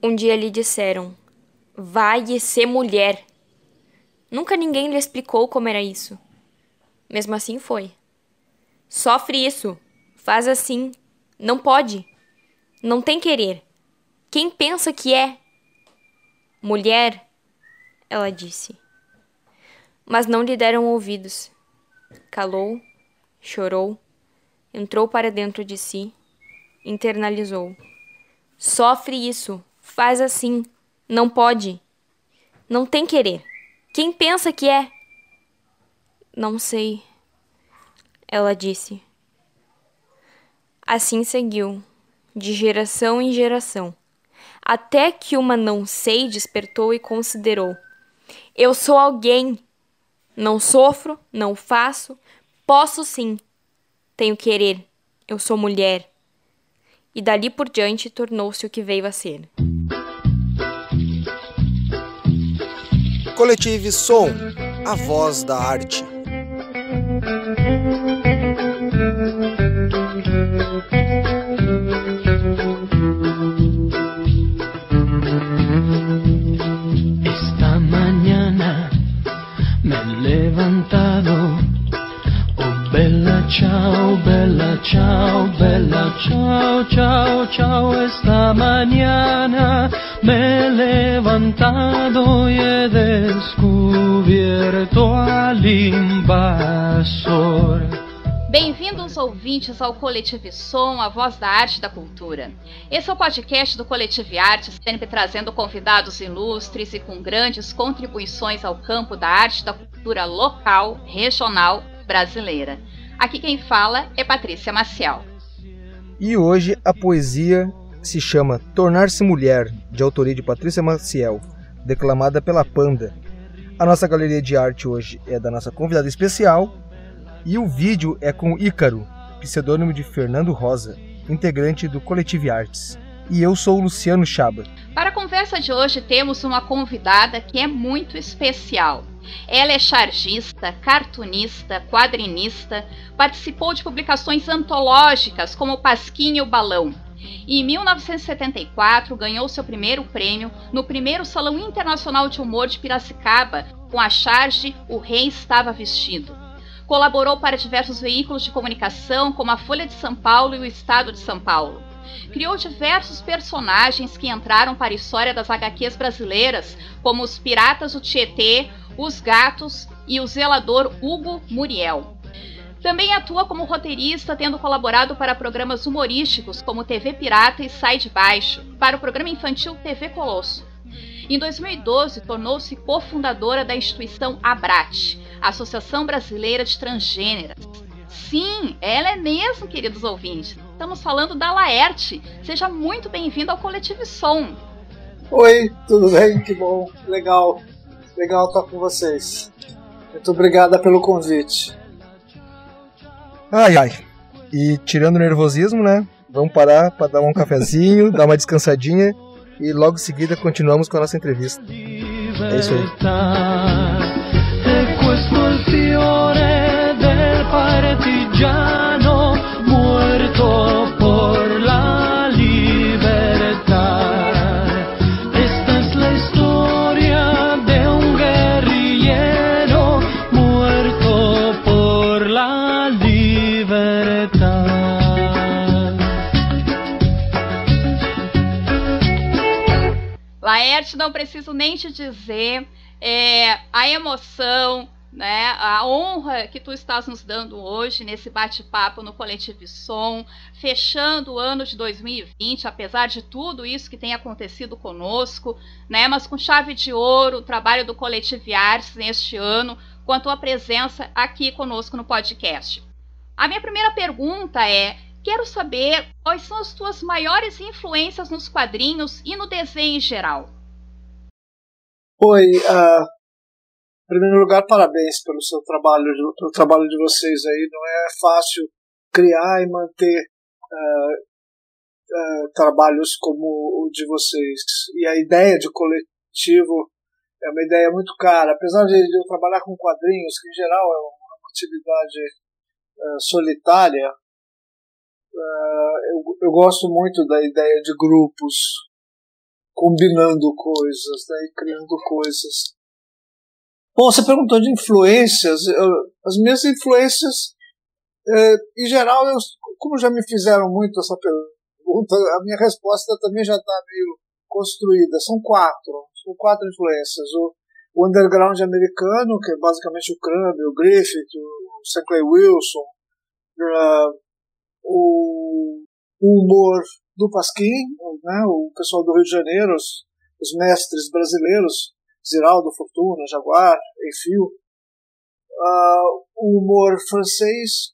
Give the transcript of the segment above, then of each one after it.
Um dia lhe disseram: Vai ser mulher. Nunca ninguém lhe explicou como era isso. Mesmo assim foi. Sofre isso. Faz assim. Não pode. Não tem querer. Quem pensa que é? Mulher, ela disse. Mas não lhe deram ouvidos. Calou, chorou, entrou para dentro de si, internalizou. Sofre isso. Faz assim. Não pode. Não tem querer. Quem pensa que é? Não sei. Ela disse. Assim seguiu, de geração em geração, até que uma não sei despertou e considerou: Eu sou alguém. Não sofro, não faço, posso sim. Tenho querer. Eu sou mulher. E dali por diante tornou-se o que veio a ser. Coletive Som, a voz da arte. Esta mañana me he levantado. Oh, bella ciao, bella ciao, bella ciao, ciao, ciao. Esta mañana me he levantado y he descubierto al invasor. Bem-vindos, ouvintes, ao Coletive Som, a voz da arte e da cultura. Esse é o podcast do Coletive Artes, sempre trazendo convidados ilustres e com grandes contribuições ao campo da arte e da cultura local, regional, brasileira. Aqui quem fala é Patrícia Maciel. E hoje a poesia se chama Tornar-se Mulher, de autoria de Patrícia Maciel, declamada pela Panda. A nossa galeria de arte hoje é da nossa convidada especial e o vídeo é com Ícaro, pseudônimo de Fernando Rosa, integrante do Coletive Artes. E eu sou o Luciano Chaba. Para a conversa de hoje temos uma convidada que é muito especial. Ela é chargista, cartunista, quadrinista, participou de publicações antológicas como Pasquinha e o Balão. E em 1974 ganhou seu primeiro prêmio no primeiro Salão Internacional de Humor de Piracicaba com a charge O Rei Estava Vestido. Colaborou para diversos veículos de comunicação, como a Folha de São Paulo e o Estado de São Paulo. Criou diversos personagens que entraram para a história das HQs brasileiras, como os Piratas do Tietê, os Gatos e o zelador Hugo Muriel. Também atua como roteirista, tendo colaborado para programas humorísticos como TV Pirata e Sai de Baixo, para o programa infantil TV Colosso. Em 2012, tornou-se cofundadora da instituição ABRAT, Associação Brasileira de Transgêneras. Sim, ela é mesmo, queridos ouvintes. Estamos falando da Laerte. Seja muito bem-vindo ao Coletivo Som. Oi, tudo bem? Que bom, legal, legal estar com vocês. Muito obrigada pelo convite. Ai ai. E tirando o nervosismo, né? Vamos parar para dar um cafezinho, dar uma descansadinha e logo em seguida continuamos com a nossa entrevista. É isso aí. Laerte, não preciso nem te dizer é, a emoção, né, a honra que tu estás nos dando hoje nesse bate-papo no Coletivo Som, fechando o ano de 2020, apesar de tudo isso que tem acontecido conosco, né, mas com chave de ouro o trabalho do Coletivo Artes neste ano, com a tua presença aqui conosco no podcast. A minha primeira pergunta é: quero saber quais são as tuas maiores influências nos quadrinhos e no desenho em geral. Oi, uh, em primeiro lugar, parabéns pelo seu trabalho, pelo trabalho de vocês aí. Não é fácil criar e manter uh, uh, trabalhos como o de vocês. E a ideia de coletivo é uma ideia muito cara. Apesar de eu trabalhar com quadrinhos, que em geral é uma atividade solitária, eu, eu gosto muito da ideia de grupos combinando coisas, né, criando coisas. Bom, você perguntou de influências. Eu, as minhas influências, é, em geral, eu, como já me fizeram muito essa pergunta, a minha resposta também já está meio construída. São quatro, são quatro influências. O, o underground americano, que é basicamente o Crumb, o Griffith, o Sinclair Wilson, uh, o, o humor do Pasquim, né, o pessoal do Rio de Janeiro, os, os mestres brasileiros, Ziraldo, Fortuna, Jaguar, Enfio. Uh, o humor francês,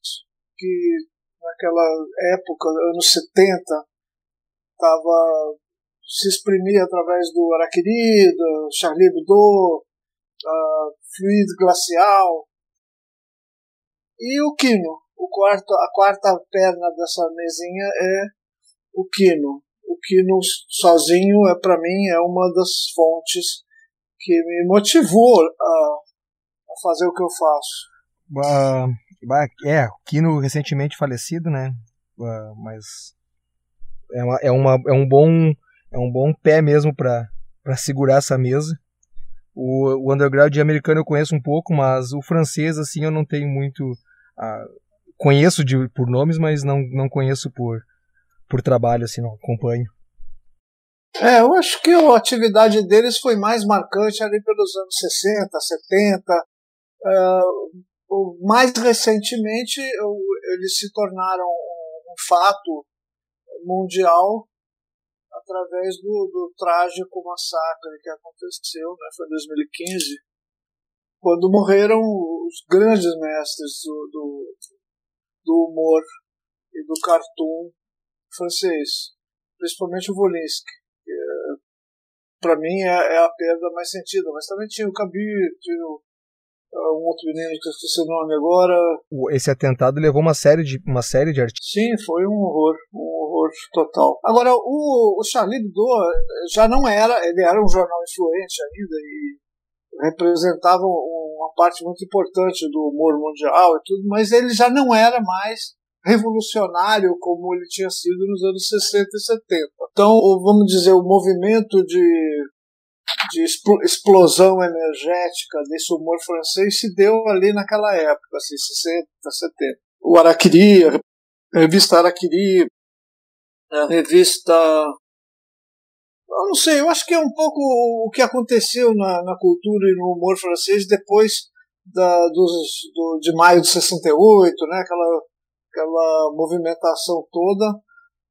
que naquela época, anos 70, estava se exprimia através do Araquiri, do Charlie Hebdo, uh, Fluido Glacial. E o Quino. O quarto, a quarta perna dessa mesinha é o Quino. O Quino sozinho, é para mim, é uma das fontes que me motivou a, a fazer o que eu faço. Uh, é, o Kino recentemente falecido, né? Uh, mas é, uma, é, uma, é um bom é um bom pé mesmo para segurar essa mesa. O, o underground americano eu conheço um pouco, mas o francês assim eu não tenho muito uh, conheço de, por nomes, mas não, não conheço por por trabalho assim, não acompanho. É, eu acho que a atividade deles foi mais marcante ali pelos anos 60, 70. Uh, mais recentemente, eles se tornaram um fato mundial através do, do trágico massacre que aconteceu, né, foi em 2015, quando morreram os grandes mestres do, do, do humor e do cartoon francês, principalmente o Volinsky para mim é, é, a perda mais sentida. Mas também tinha o Kabir, tinha o, uh, um outro menino que eu esqueci o nome agora. Esse atentado levou uma série de uma série de artigos. Sim, foi um horror, um horror total. Agora o, o Charlie Hebdo já não era, ele era um jornal influente ainda e representava uma parte muito importante do humor mundial e tudo, mas ele já não era mais revolucionário como ele tinha sido nos anos 60 e 70. Então, vamos dizer, o movimento de, de explosão energética desse humor francês se deu ali naquela época, assim, 60, 70. O Araquiri, a revista Araquiri, a revista. Eu não sei, eu acho que é um pouco o que aconteceu na, na cultura e no humor francês depois da, dos, do, de maio de 68, né? aquela aquela movimentação toda.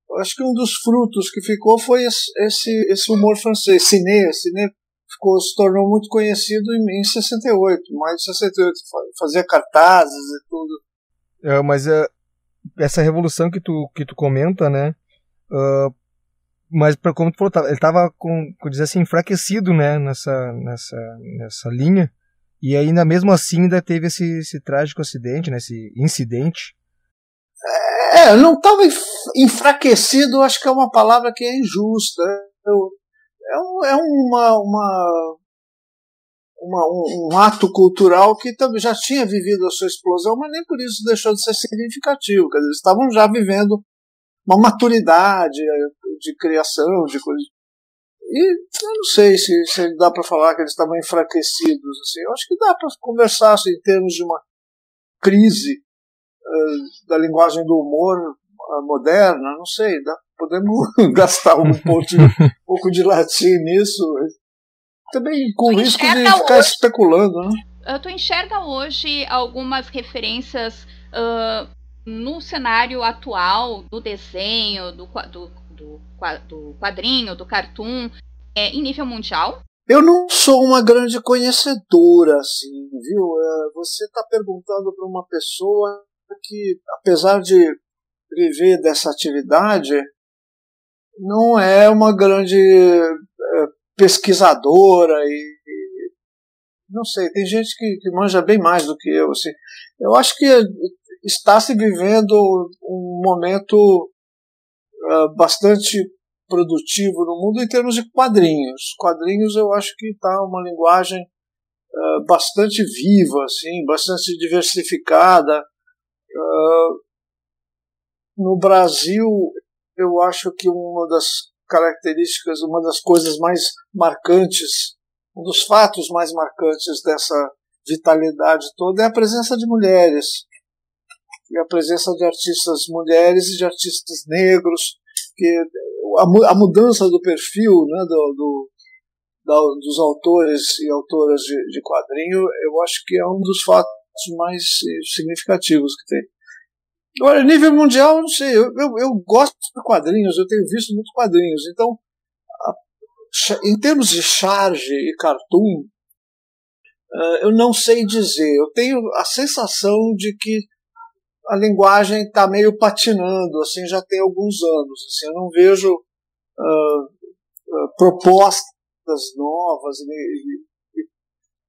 Eu acho que um dos frutos que ficou foi esse, esse, humor francês, Ciné. Ciné ficou, se tornou muito conhecido em, em 68, mais de 68, fazia cartazes e tudo. É, mas é, essa revolução que tu, que tu comenta, né? Uh, mas para como tu falou, ele estava com, com dizer assim enfraquecido, né, nessa nessa nessa linha. E ainda mesmo assim ainda teve esse, esse trágico acidente, né, esse incidente é, não estava enfraquecido, acho que é uma palavra que é injusta. Eu, é, é uma, uma, uma um, um, ato cultural que também já tinha vivido a sua explosão, mas nem por isso deixou de ser significativo. Quer dizer, eles estavam já vivendo uma maturidade de criação, de coisas. E eu não sei se, se dá para falar que eles estavam enfraquecidos. Assim. Eu acho que dá para conversar assim, em termos de uma crise eh, da linguagem do humor eh, moderna, não sei, dá, podemos gastar um pouco, de, um pouco de latim nisso, também com o risco de ficar hoje, especulando. Né? Tu enxerga hoje algumas referências uh, no cenário atual do desenho, do, do, do, do quadrinho, do cartoon, é, em nível mundial? Eu não sou uma grande conhecedora, assim, viu? Você está perguntando para uma pessoa que, apesar de viver dessa atividade, não é uma grande é, pesquisadora e, e, não sei, tem gente que, que, manja bem mais do que eu. Assim. Eu acho que está se vivendo um momento uh, bastante produtivo no mundo em termos de quadrinhos. Quadrinhos eu acho que está uma linguagem uh, bastante viva, assim, bastante diversificada. Uh, no Brasil, eu acho que uma das características, uma das coisas mais marcantes, um dos fatos mais marcantes dessa vitalidade toda é a presença de mulheres e a presença de artistas mulheres e de artistas negros, que a, a mudança do perfil né, do, do da, dos autores e autoras de, de quadrinho, eu acho que é um dos fatos mais significativos que tem. Agora, nível mundial, não sei, eu, eu, eu, gosto de quadrinhos, eu tenho visto muitos quadrinhos, então, a, em termos de charge e cartoon, uh, eu não sei dizer, eu tenho a sensação de que a linguagem está meio patinando, assim, já tem alguns anos, assim, eu não vejo uh, uh, propostas novas e, e, e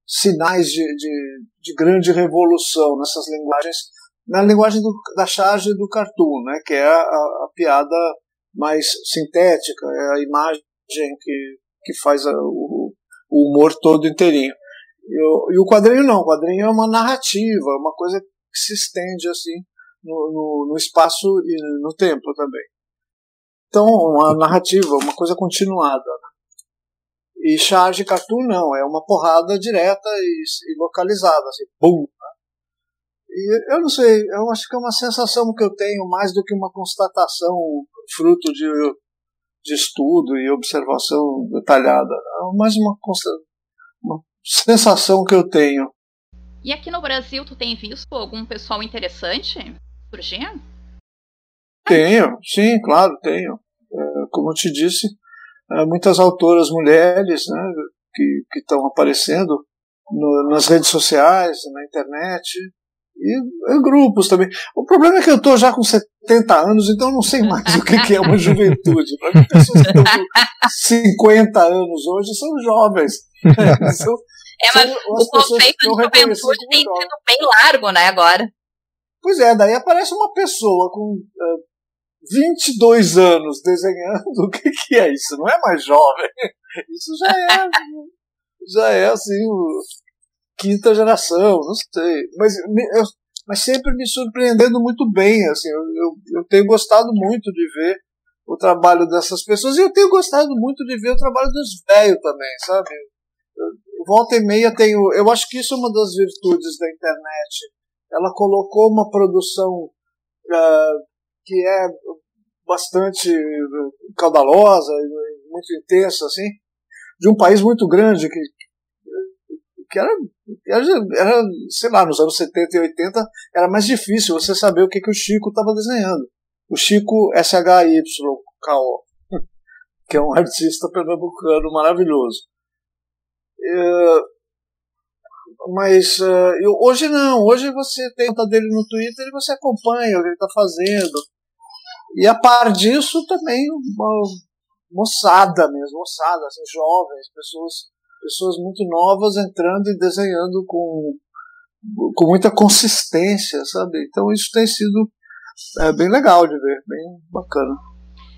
sinais de, de, de grande revolução nessas linguagens na linguagem do, da charge do cartoon, né, que é a, a, piada mais sintética, é a imagem que, que faz a, o, o, humor todo inteirinho. E o, e o, quadrinho não, o quadrinho é uma narrativa, uma coisa que se estende assim no, no, no espaço e no tempo também. Então, uma narrativa, uma coisa continuada. Né? E charge cartoon não, é uma porrada direta e, e localizada, assim, bum, e eu não sei, eu acho que é uma sensação que eu tenho mais do que uma constatação fruto de, de estudo e observação detalhada. É mais uma, uma sensação que eu tenho. E aqui no Brasil, tu tem visto algum pessoal interessante surgindo? Tenho, sim, claro, tenho. É, como eu te disse, muitas autoras mulheres né, que estão aparecendo no, nas redes sociais, na internet, e, grupos também. O problema é que eu estou já com 70 anos, então eu não sei mais o que, que é uma juventude. Para mim, pessoas que estão com 50 anos hoje são jovens. São, é, mas o conceito de juventude tem sido bem largo, né, agora. Pois é, daí aparece uma pessoa com uh, 22 anos desenhando, o que, que é isso? Não é mais jovem. Isso já é, já é assim, quinta geração, não sei. Mas, eu, mas sempre me surpreendendo muito bem. Assim, eu, eu, eu, tenho gostado muito de ver o trabalho dessas pessoas e eu tenho gostado muito de ver o trabalho dos velhos também, sabe? Volta e meia tenho. Eu acho que isso é uma das virtudes da internet. Ela colocou uma produção uh, que é bastante caudalosa, muito intensa, assim, de um país muito grande que, que era, era, sei lá, nos anos 70 e 80 era mais difícil você saber o que, que o Chico estava desenhando. O Chico S-H-Y-K-O, que é um artista pernambucano maravilhoso. É, mas uh, eu, hoje não, hoje você tem conta dele no Twitter e você acompanha o que ele está fazendo. E a par disso também uma moçada mesmo, moçada, assim, jovens, pessoas pessoas muito novas entrando e desenhando com, com muita consistência, sabe? Então isso tem sido é, bem legal de ver, bem bacana.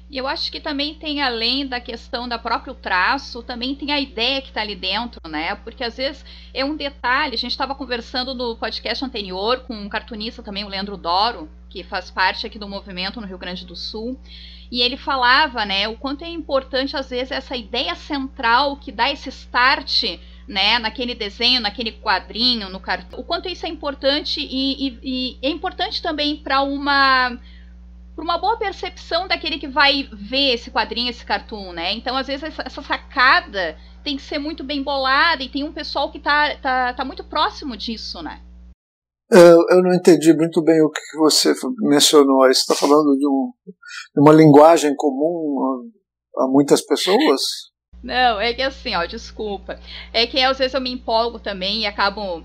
E eu acho que também tem, além da questão da próprio traço, também tem a ideia que está ali dentro, né? Porque às vezes é um detalhe. A gente estava conversando no podcast anterior com um cartunista também, o Leandro Doro, que faz parte aqui do movimento no Rio Grande do Sul. E ele falava, né, o quanto é importante às vezes essa ideia central que dá esse start, né, naquele desenho, naquele quadrinho, no cartão. O quanto isso é importante e, e, e é importante também para uma para uma boa percepção daquele que vai ver esse quadrinho, esse cartoon, né? Então, às vezes, essa, essa sacada tem que ser muito bem bolada e tem um pessoal que tá, tá, tá muito próximo disso, né? Eu, eu não entendi muito bem o que você mencionou. Você está falando de, um, de, uma linguagem comum a, a, muitas pessoas? Não, é que assim, ó, desculpa. É que às vezes eu me empolgo também e acabo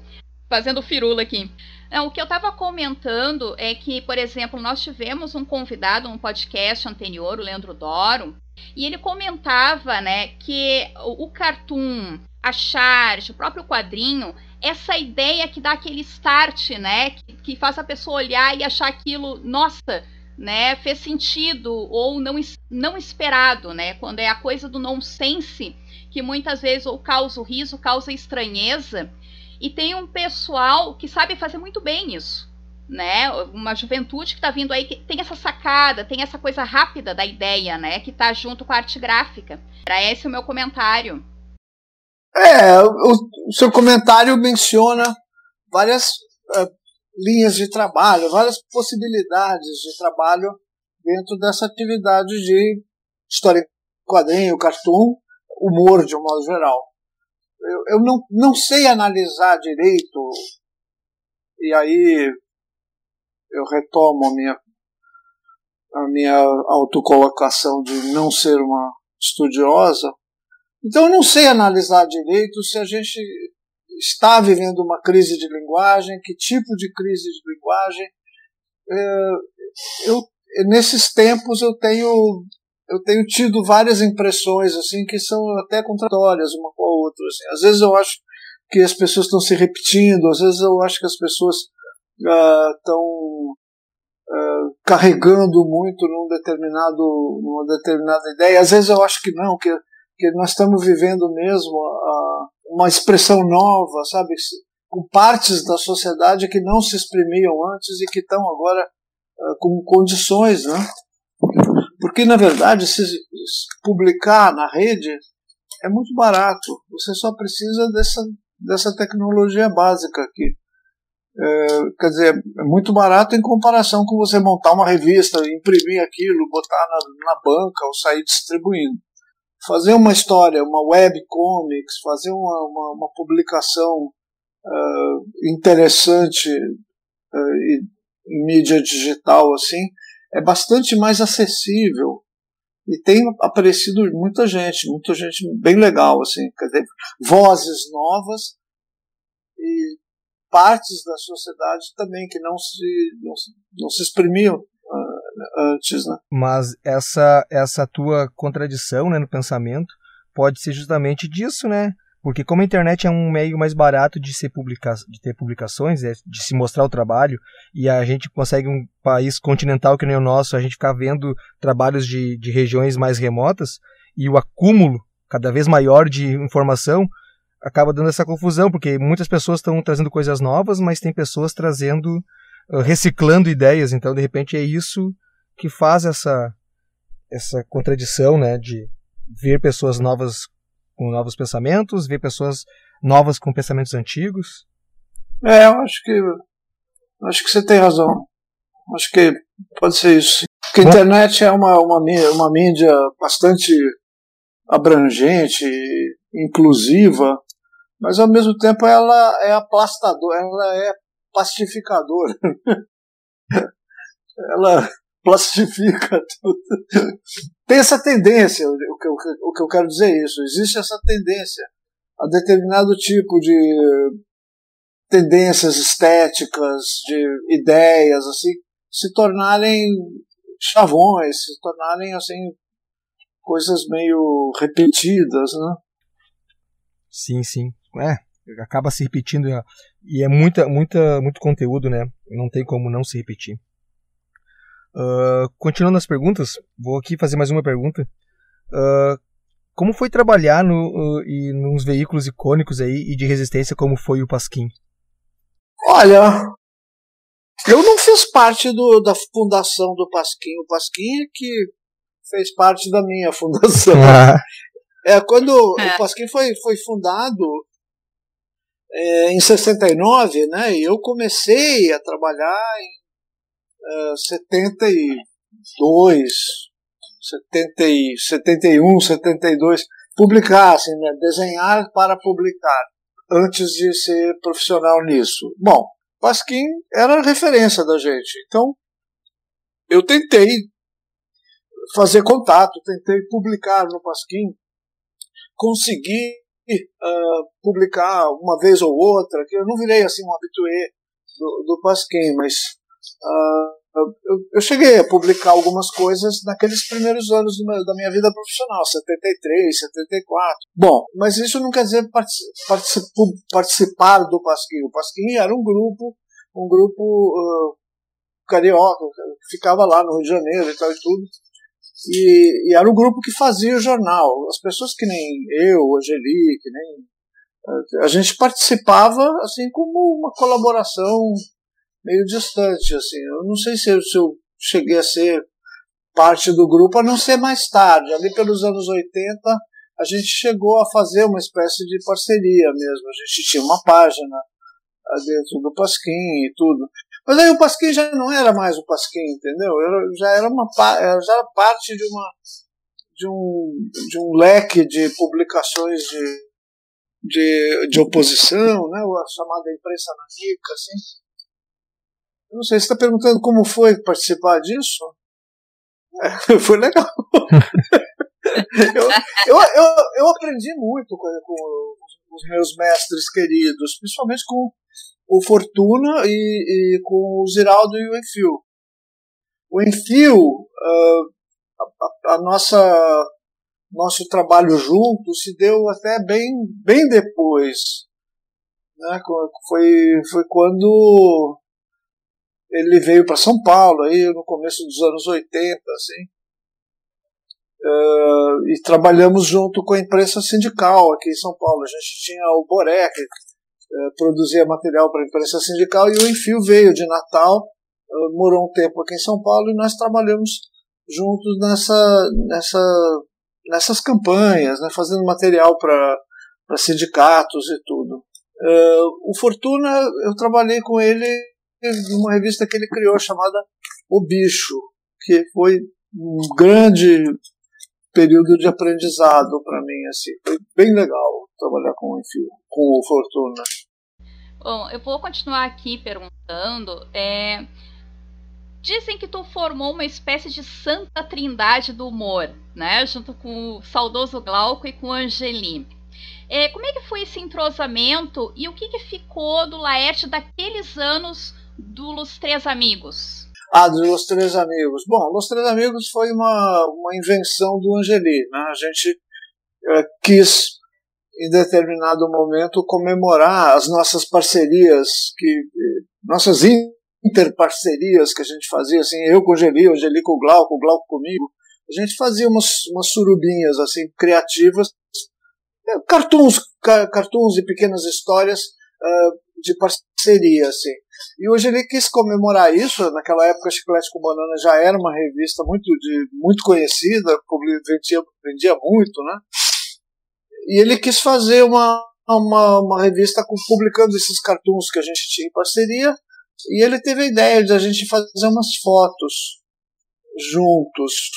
fazendo firula aqui. Não, o que eu estava comentando é que, por exemplo, nós tivemos um convidado no um podcast anterior, o Leandro Doro, e ele comentava, né, que o, o cartoon, a charge, o próprio quadrinho, essa ideia que dá aquele start, né? Que, que faz a pessoa olhar e achar aquilo, nossa, né? Fez sentido ou não, não esperado, né? Quando é a coisa do nonsense, que muitas vezes ou causa o riso, causa estranheza. E tem um pessoal que sabe fazer muito bem isso. né? Uma juventude que está vindo aí que tem essa sacada, tem essa coisa rápida da ideia, né? Que está junto com a arte gráfica. Era esse o meu comentário. É, o, o seu comentário menciona várias uh, linhas de trabalho, várias possibilidades de trabalho dentro dessa atividade de história em quadrinho, cartoon, humor de um modo geral. Eu, eu não, não sei analisar direito, e aí eu retomo a minha, a minha autocolocação de não ser uma estudiosa. Então eu não sei analisar direito se a gente está vivendo uma crise de linguagem, que tipo de crise de linguagem. É, eu, nesses tempos eu tenho eu tenho tido várias impressões assim que são até contraditórias uma com a outra. Assim. Às vezes eu acho que as pessoas estão se repetindo, às vezes eu acho que as pessoas estão uh, uh, carregando muito num determinado, numa determinada ideia. Às vezes eu acho que não, que, que nós estamos vivendo mesmo uh, uma expressão nova, sabe? Com partes da sociedade que não se exprimiam antes e que estão agora com condições, né? Porque, na verdade, se publicar na rede é muito barato. Você só precisa dessa, dessa tecnologia básica aqui. É, quer dizer, é muito barato em comparação com você montar uma revista, imprimir aquilo, botar na, na banca ou sair distribuindo. Fazer uma história, uma webcomics, fazer uma, uma, uma publicação uh, interessante uh, em mídia digital assim, é bastante mais acessível e tem aparecido muita gente, muita gente bem legal, assim, dizer, vozes novas e partes da sociedade também que não se, não, não se exprimiam uh, antes, né? Mas essa, essa tua contradição né, no pensamento pode ser justamente disso, né? Porque como a internet é um meio mais barato de, ser publica de ter publicações, é, de se mostrar o trabalho, e a gente consegue um país continental que nem o nosso, a gente ficar vendo trabalhos de, de regiões mais remotas, e o acúmulo cada vez maior de informação acaba dando essa confusão, porque muitas pessoas estão trazendo coisas novas, mas tem pessoas trazendo, reciclando ideias, então de repente é isso que faz essa, essa contradição, né, de ver pessoas novas com novos pensamentos, ver pessoas novas com pensamentos antigos? É, eu acho que acho que você tem razão. Acho que pode ser isso. Porque a internet é uma, uma, uma mídia bastante abrangente, inclusiva, mas ao mesmo tempo ela é aplastadora, ela é pacificadora. ela plastifica tudo. Tem essa tendência, o que, eu, o que eu quero dizer é isso, existe essa tendência a determinado tipo de tendências estéticas, de ideias, assim, se tornarem chavões, se tornarem, assim, coisas meio repetidas, né? Sim, sim. É, acaba se repetindo e é muita, muita, muito conteúdo, né? Não tem como não se repetir. Uh, continuando as perguntas, vou aqui fazer mais uma pergunta. Uh, como foi trabalhar no, uh, e nos veículos icônicos aí e de resistência como foi o Pasquim? Olha, eu não fiz parte do, da fundação do Pasquim. O Pasquim é que fez parte da minha fundação. Ah. É, quando é. o Pasquim foi, foi fundado é, em 69, né, eu comecei a trabalhar em 72, 70 e, 71, 72, publicar, assim, né, desenhar para publicar, antes de ser profissional nisso. Bom, Pasquim era a referência da gente, então eu tentei fazer contato, tentei publicar no Pasquim, consegui uh, publicar uma vez ou outra, que eu não virei assim um habitué do, do Pasquim, mas Uh, eu, eu, cheguei a publicar algumas coisas naqueles primeiros anos meu, da minha vida profissional, 73, 74. Bom, mas isso não quer dizer particip, participar do Pasquim. O Pasquim era um grupo, um grupo uh, carioca, que ficava lá no Rio de Janeiro e tal e tudo. E, e, era um grupo que fazia o jornal. As pessoas que nem eu, Angelique, nem a gente participava assim como uma colaboração meio distante, assim. Eu não sei se eu, se eu cheguei a ser parte do grupo, a não ser mais tarde, ali pelos anos 80, a gente chegou a fazer uma espécie de parceria mesmo. A gente tinha uma página dentro do Pasquim e tudo. Mas aí o Pasquim já não era mais o Pasquim, entendeu? Já era uma já era parte de uma de um, de um leque de publicações de, de, de oposição, né? a chamada imprensa nanica, assim. Eu não sei, você está perguntando como foi participar disso? É, foi legal. eu, eu, eu, eu, aprendi muito com, com, os meus mestres queridos, principalmente com o Fortuna e, e com o Ziraldo e o Enfio. O Enfio, uh, a, a, nossa nosso trabalho junto se deu até bem, bem depois. Né? Foi, foi quando ele veio para São Paulo, aí no começo dos anos 80, assim. Uh, e trabalhamos junto com a imprensa sindical aqui em São Paulo. A gente tinha o que uh, produzia material para a imprensa sindical, e o Enfio veio de Natal, uh, morou um tempo aqui em São Paulo, e nós trabalhamos juntos nessa, nessa, nessas campanhas, né, fazendo material para sindicatos e tudo. o Fortuna, eu trabalhei com ele numa revista que ele criou chamada O Bicho, que foi um grande período de aprendizado para mim, assim, foi bem legal trabalhar com o com o Fortuna. Bom, eu vou continuar aqui perguntando. É... Dizem que tu formou uma espécie de santa trindade do humor, né? Junto com o saudoso Glauco e com o Angeli. É, como é que foi esse entrosamento e o que, que ficou do Laerte daqueles anos do Los Três Amigos? Ah, dos Los Três Amigos. Bom, Los Três Amigos foi uma, uma invenção do Angeli. Né? A gente é, quis, em determinado momento, comemorar as nossas parcerias, que, nossas interparcerias que a gente fazia, assim, eu com o Angeli, o Angeli com o Glauco, o Glauco comigo. A gente fazia umas, umas surubinhas assim, criativas, é, cartoons, cartoons e pequenas histórias uh, de parceria, assim. E hoje ele quis comemorar isso. Naquela época, Chiclete com Banana já era uma revista muito, de, muito conhecida, vendia, vendia muito, né? E ele quis fazer uma, uma, uma revista com, publicando esses cartoons que a gente tinha em parceria. E ele teve a ideia de a gente fazer umas fotos juntos.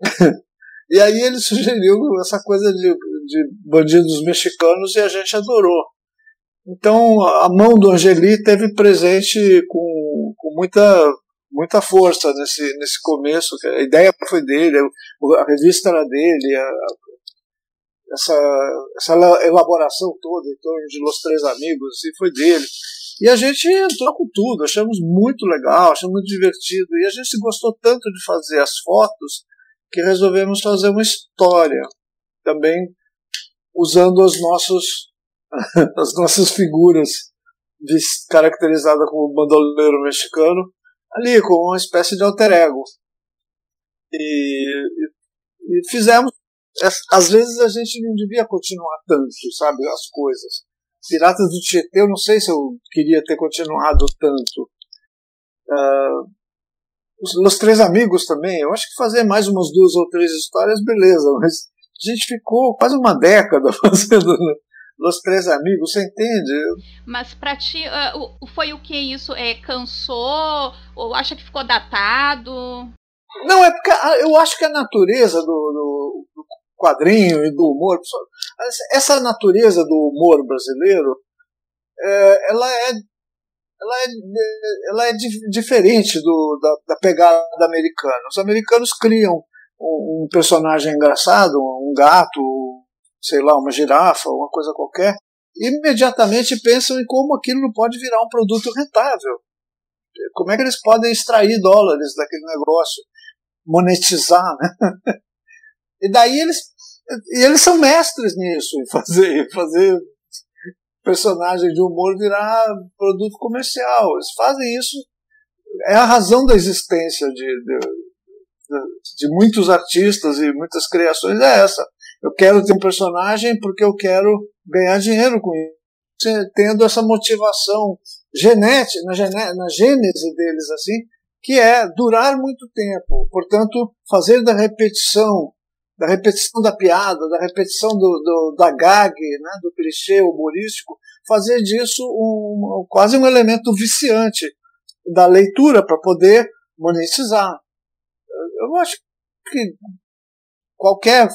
e aí ele sugeriu essa coisa de, de bandidos mexicanos e a gente adorou. Então a mão do Angeli teve presente com, com muita, muita força nesse, nesse começo. A ideia foi dele, a revista era dele, a, essa, essa elaboração toda em torno de Los Três Amigos assim, foi dele. E a gente entrou com tudo, achamos muito legal, achamos muito divertido. E a gente gostou tanto de fazer as fotos que resolvemos fazer uma história também usando os nossos as nossas figuras caracterizadas como bandoleiro mexicano, ali com uma espécie de alter ego. E, e, fizemos. Às vezes a gente não devia continuar tanto, sabe, as coisas. Piratas do Tietê, eu não sei se eu queria ter continuado tanto. Uh, os, Três Amigos também, eu acho que fazer mais umas duas ou três histórias, beleza, mas a gente ficou quase uma década fazendo Los Três Amigos, você entende? Mas para ti, uh, foi o que isso? É, cansou? Ou acha que ficou datado? Não, é porque eu acho que a natureza do, do, do quadrinho e do humor, essa natureza do humor brasileiro, é, ela é ela é, ela é diferente do, da, da pegada americana. Os americanos criam um, um personagem engraçado, um gato, sei lá, uma girafa, uma coisa qualquer, imediatamente pensam em como aquilo pode virar um produto rentável. Como é que eles podem extrair dólares daquele negócio, monetizar, né? E daí eles, eles são mestres nisso, em fazer, fazer personagem de humor virar produto comercial. Eles fazem isso, é a razão da existência de, de, de, de muitos artistas e muitas criações é essa eu quero ter um personagem porque eu quero ganhar dinheiro com isso. Tendo essa motivação genética, na, gené na gênese deles, assim, que é durar muito tempo. Portanto, fazer da repetição, da repetição da piada, da repetição do, do da gag, né, do clichê humorístico, fazer disso um, quase um elemento viciante da leitura para poder monetizar. Eu acho que qualquer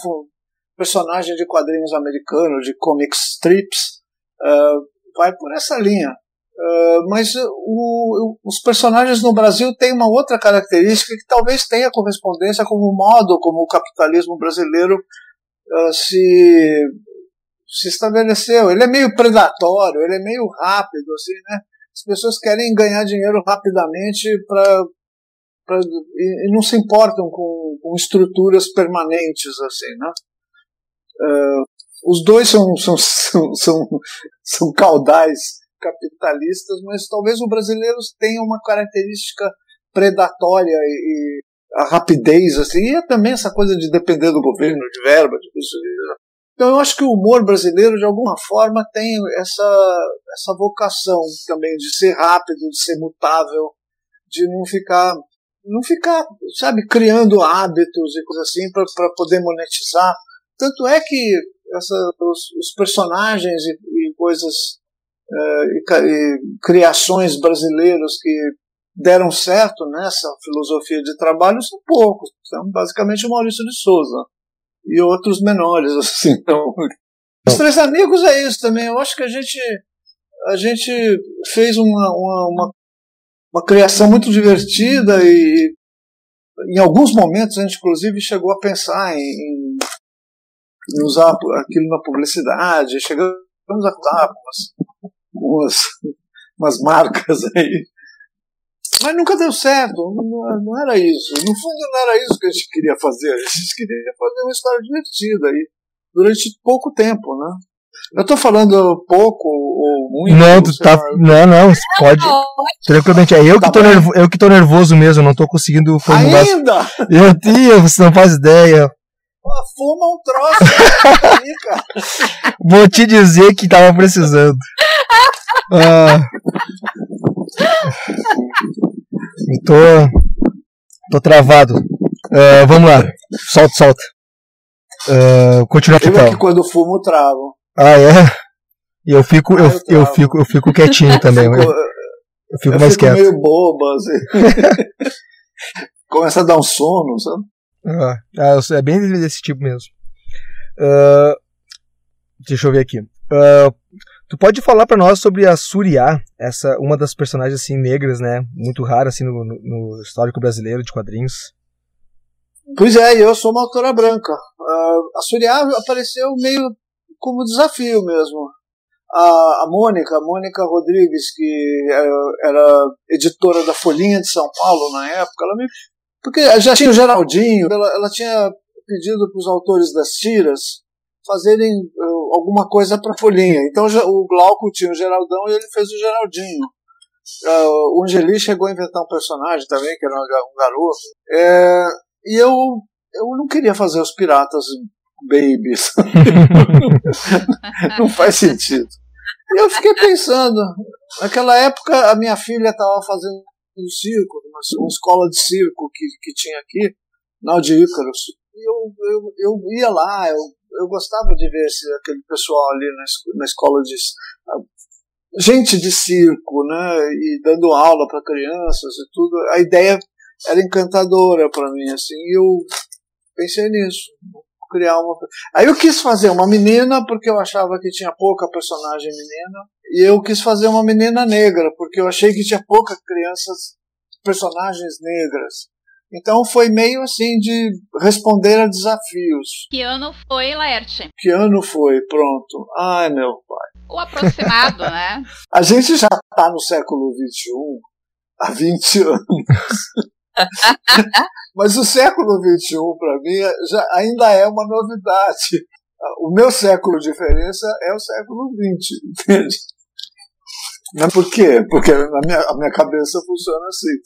personagem de quadrinhos americanos, de comic strips, uh, vai por essa linha. Uh, mas o, os personagens no Brasil têm uma outra característica que talvez tenha correspondência com o modo como o capitalismo brasileiro uh, se, se estabeleceu. Ele é meio predatório, ele é meio rápido, assim, né? As pessoas querem ganhar dinheiro rapidamente para e, e, não se importam com, com, estruturas permanentes assim, né? Uh, os dois são, são, são, são, são caudais capitalistas, mas talvez o brasileiro tenha uma característica predatória e, e a rapidez, assim, e é também essa coisa de depender do governo, de verba, de. Então eu acho que o humor brasileiro, de alguma forma, tem essa, essa vocação também de ser rápido, de ser mutável, de não ficar, não ficar, sabe, criando hábitos e coisas assim para poder monetizar. Tanto é que essa, os, os personagens e, e coisas uh, e, e, criações brasileiras que deram certo nessa filosofia de trabalho são poucos. São basicamente o Maurício de Souza e outros menores. Assim, então, os Três Amigos é isso também. Eu acho que a gente, a gente fez uma, uma, uma, uma criação muito divertida e em alguns momentos a gente inclusive chegou a pensar em, em usar aquilo na publicidade, chegamos a usar umas, umas, umas marcas aí. Mas nunca deu certo, não, não, era isso. No fundo, não era isso que a gente queria fazer. A gente queria fazer uma história divertida aí, durante pouco tempo, né? Eu tô falando pouco ou muito. Não, tu tá. Não, não, pode. Tranquilamente. É eu que, tá tô nervo, eu que tô nervoso mesmo, não tô conseguindo formular. Ainda? Meu Deus, você não faz ideia. Fuma um troço aí, cara. Vou te dizer que tava precisando. Ah. tô. tô travado. Uh, vamos lá. Solta, solta. Uh, continua aqui, então. que quando fumo, travo. Ah, é? E eu fico, ah, eu, eu, eu, fico, eu fico quietinho também. Eu fico, eu fico mais fico quieto. meio boba, assim. Começa a dar um sono, sabe? Ah, é bem desse tipo mesmo. Uh, deixa eu ver aqui. Uh, tu pode falar para nós sobre a Suriá, essa uma das personagens assim negras, né, muito rara assim no, no, no histórico brasileiro de quadrinhos. Pois é, eu sou uma autora branca. Uh, a Suriá apareceu meio como desafio mesmo. A, a Mônica, a Mônica Rodrigues, que é, era editora da Folhinha de São Paulo na época, ela me porque já tinha o Geraldinho, ela, ela tinha pedido para os autores das tiras fazerem uh, alguma coisa para folhinha. Então o Glauco tinha o Geraldão e ele fez o Geraldinho. Uh, o Angeli chegou a inventar um personagem também, que era um garoto. É, e eu, eu não queria fazer os piratas babies. não faz sentido. E eu fiquei pensando, naquela época a minha filha estava fazendo um circo, uma, escola de circo que, que tinha aqui, na de Ícaros. E eu, eu, eu ia lá, eu, eu gostava de ver esse, aquele pessoal ali na, na escola de. gente de circo, né? E dando aula para crianças e tudo. A ideia era encantadora para mim, assim, e eu pensei nisso criar uma. Aí eu quis fazer uma menina porque eu achava que tinha pouca personagem menina, e eu quis fazer uma menina negra porque eu achei que tinha poucas crianças, personagens negras. Então foi meio assim de responder a desafios. Que ano foi, Laerte? Que ano foi? Pronto. Ai, meu pai. O aproximado, né? A gente já está no século XXI há 20 anos. Mas o século XXI, para mim, já, ainda é uma novidade. O meu século de diferença é o século XX, entende? Mas por quê? Porque a minha, a minha cabeça funciona assim.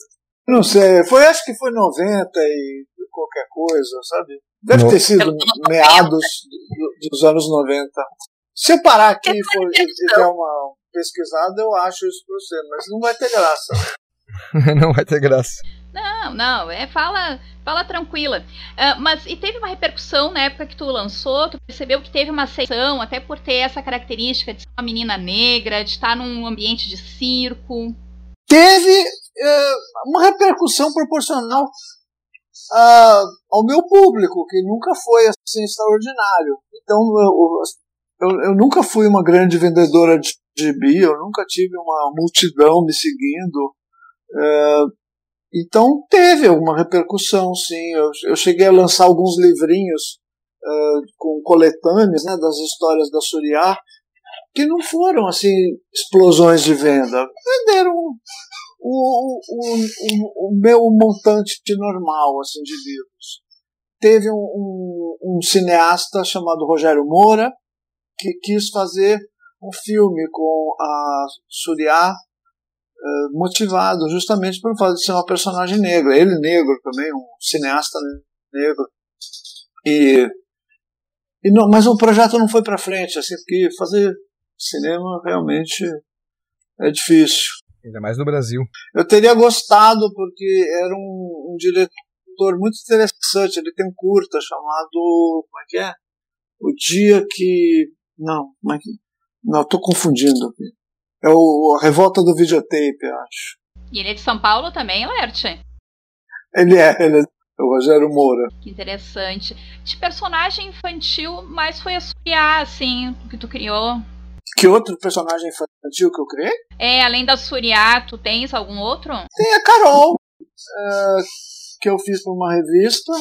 Não sei, foi, acho que foi 90 e qualquer coisa, sabe? Deve ter sido meados dos anos 90. Se eu parar aqui e for, tiver uma pesquisado, eu acho isso pra você, mas não vai ter graça. não vai ter graça. Não, não, é fala, fala tranquila. Uh, mas e teve uma repercussão na época que tu lançou? Tu percebeu que teve uma aceitação, até por ter essa característica de ser uma menina negra, de estar num ambiente de circo? Teve uh, uma repercussão proporcional uh, ao meu público, que nunca foi assim extraordinário. Então eu, eu, eu nunca fui uma grande vendedora de gibi, eu nunca tive uma multidão me seguindo. Então teve alguma repercussão, sim. Eu, eu cheguei a lançar alguns livrinhos uh, com coletâneas né, das histórias da Suriá, que não foram assim explosões de venda. Venderam o, o, o, o meu montante normal assim, de livros. Teve um, um, um cineasta chamado Rogério Moura, que quis fazer um filme com a Suriá motivado justamente pelo fato de ser uma personagem negra. Ele negro também, um cineasta negro. E, e não, mas o projeto não foi para frente, assim, porque fazer cinema realmente é difícil. Ainda mais no Brasil. Eu teria gostado, porque era um, um diretor muito interessante. Ele tem um curta chamado. Como é que é? O Dia que. Não, como é que. Não, estou confundindo aqui. É o a Revolta do Videotape, acho. E ele é de São Paulo também, Lerte? Ele é, ele é o Rogério Moura. Que interessante. De personagem infantil, mas foi a Suriá, assim, que tu criou. Que outro personagem infantil que eu criei? É, além da Suriá, tu tens algum outro? Tem a Carol, é, que eu fiz para uma revista.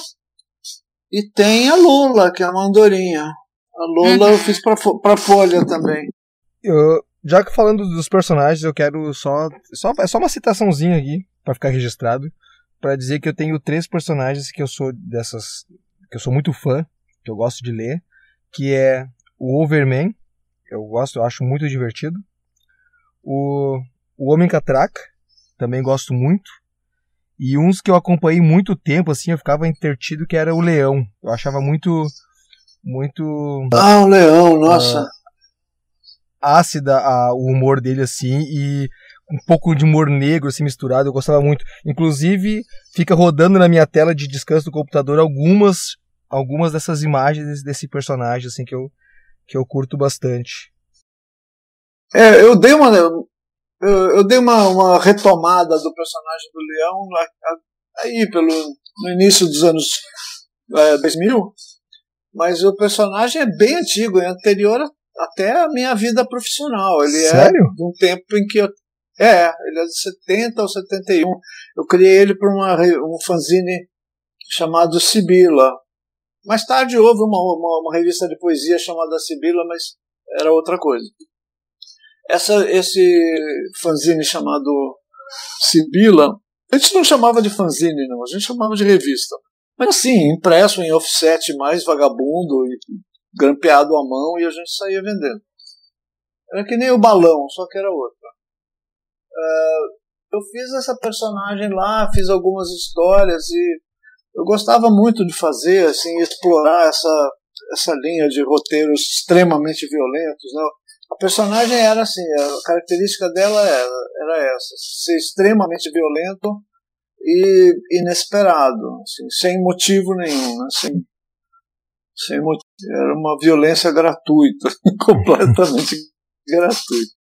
E tem a Lula, que é a Mandorinha. A Lula uhum. eu fiz para Folha também. Eu, já que falando dos personagens, eu quero só. só é só uma citaçãozinha aqui, para ficar registrado. para dizer que eu tenho três personagens que eu sou dessas. que eu sou muito fã, que eu gosto de ler. Que é o Overman. Eu gosto, eu acho muito divertido. O, o Homem Catraca. Também gosto muito. E uns que eu acompanhei muito tempo, assim, eu ficava intertido, que era o Leão. Eu achava muito. Muito. Ah, o Leão, nossa. Uh, ácida a, o humor dele, assim, e um pouco de humor negro, assim, misturado. Eu gostava muito. Inclusive, fica rodando na minha tela de descanso do computador algumas algumas dessas imagens desse personagem, assim, que eu, que eu curto bastante. É, eu dei uma. Eu, eu dei uma, uma retomada do personagem do Leão aí, pelo, no início dos anos é, 2000, mas o personagem é bem antigo, é anterior até a minha vida profissional. Ele é Sério? é de um tempo em que eu. É, ele é de 70 ou 71. Eu criei ele para um fanzine chamado Sibila. Mais tarde houve uma, uma, uma, revista de poesia chamada Sibila, mas era outra coisa. Essa, esse fanzine chamado Sibila, a gente não chamava de fanzine, não, a gente chamava de revista. Mas assim, impresso em offset mais vagabundo e grampeado à mão e a gente saía vendendo. Era que nem o balão, só que era outra. Uh, eu fiz essa personagem lá, fiz algumas histórias e eu gostava muito de fazer, assim, explorar essa, essa linha de roteiros extremamente violentos. Né? A personagem era assim, a característica dela era, era essa, ser extremamente violento e inesperado, assim, sem motivo nenhum, né? assim, sem motivo. Era uma violência gratuita, completamente gratuita.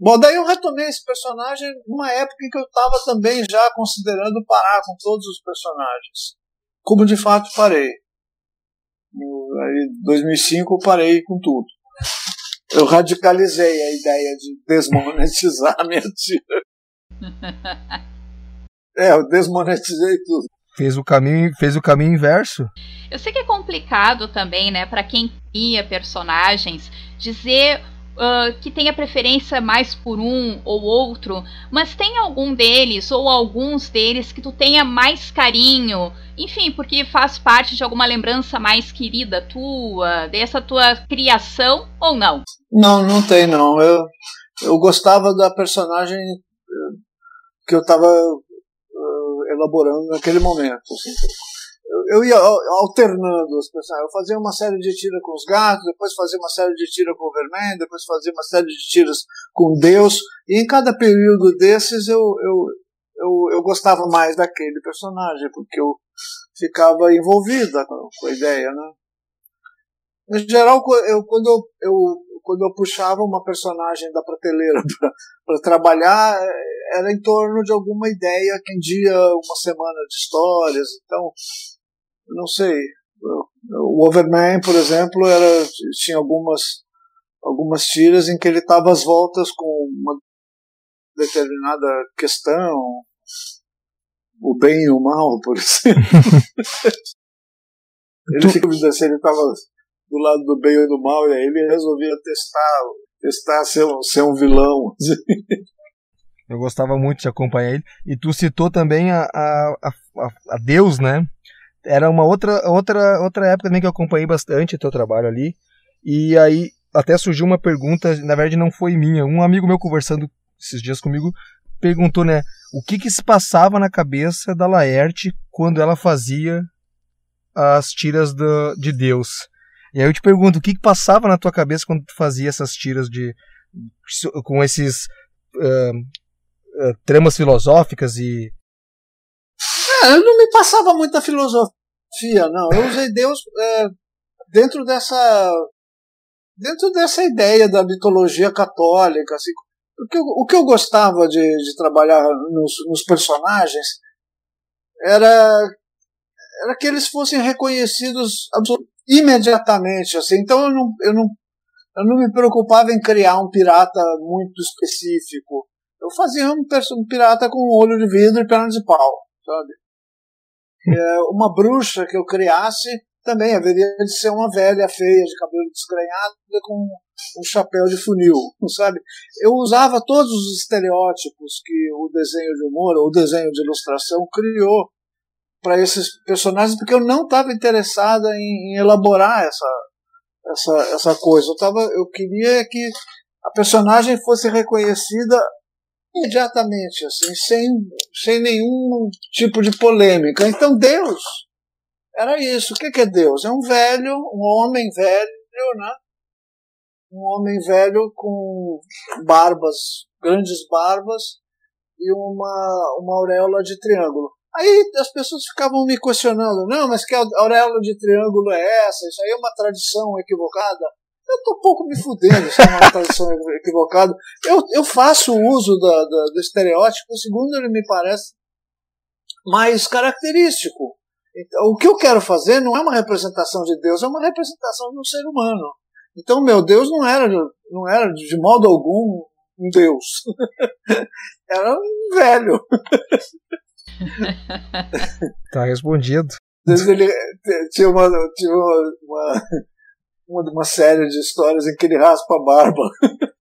Bom, daí eu retomei esse personagem numa época em que eu estava também já considerando parar com todos os personagens. Como de fato parei. Em 2005 eu parei com tudo. Eu radicalizei a ideia de desmonetizar a minha tira. É, eu desmonetizei tudo. Fez o caminho, fez o caminho inverso. Eu sei que é complicado também, né, para quem cria personagens, dizer uh, que tenha preferência mais por um ou outro, mas tem algum deles ou alguns deles que tu tenha mais carinho, enfim, porque faz parte de alguma lembrança mais querida tua, dessa tua criação ou não? Não, não tem não. Eu, eu gostava da personagem que eu estava elaborando naquele momento. Assim. eu ia alternando os personagens. Eu fazia uma série de tiras com os gatos, depois fazia uma série de tiras com o Vermelho, depois fazia uma série de tiras com Deus. E em cada período desses eu, eu, eu, eu gostava mais daquele personagem, porque eu ficava envolvida com, a ideia, né? Em geral, eu, quando eu, eu quando eu puxava uma personagem da prateleira para trabalhar, era em torno de alguma ideia que em dia uma semana de histórias. Então, não sei. O Overman, por exemplo, era, tinha algumas, algumas tiras em que ele estava às voltas com uma determinada questão, o bem e o mal, por exemplo. ele fica se ele estava do lado do bem ou do mal, e aí ele resolvia testar, testar ser, um, ser um vilão. Eu gostava muito de acompanhar ele. E tu citou também a, a, a, a Deus, né? Era uma outra, outra, outra época também que eu acompanhei bastante o teu trabalho ali. E aí até surgiu uma pergunta, na verdade não foi minha. Um amigo meu conversando esses dias comigo perguntou, né? O que que se passava na cabeça da Laerte quando ela fazia as tiras do, de Deus? E aí eu te pergunto, o que, que passava na tua cabeça quando tu fazia essas tiras de com esses uh, uh, tramas filosóficas e é, eu não me passava muita filosofia, não. Eu usei Deus é, dentro dessa dentro dessa ideia da mitologia católica, assim, o que eu, o que eu gostava de, de trabalhar nos, nos personagens era era que eles fossem reconhecidos imediatamente, assim. Então eu não, eu não, eu não me preocupava em criar um pirata muito específico. Eu fazia um, um pirata com olho de vidro e perna de pau, sabe? É, uma bruxa que eu criasse também haveria de ser uma velha feia de cabelo desgrenhado com um chapéu de funil, sabe? Eu usava todos os estereótipos que o desenho de humor ou o desenho de ilustração criou para esses personagens porque eu não estava interessada em, em, elaborar essa, essa, essa coisa. Eu, tava, eu queria que a personagem fosse reconhecida imediatamente, assim, sem, sem nenhum tipo de polêmica. Então Deus era isso. O que é Deus? É um velho, um homem velho, né? Um homem velho com barbas, grandes barbas e uma, uma auréola de triângulo. Aí as pessoas ficavam me questionando, não, mas que auréola de triângulo é essa? Isso aí é uma tradição equivocada. Eu tô um pouco me fudendo se é uma tradição equivocada. Eu, eu faço uso da, da, do estereótipo segundo ele me parece mais característico. Então, o que eu quero fazer não é uma representação de Deus, é uma representação de um ser humano. Então, meu Deus não era, não era de modo algum um Deus. era um velho. tá respondido. Ele, tinha uma, tinha uma, uma, uma, série de histórias em que ele raspa a barba.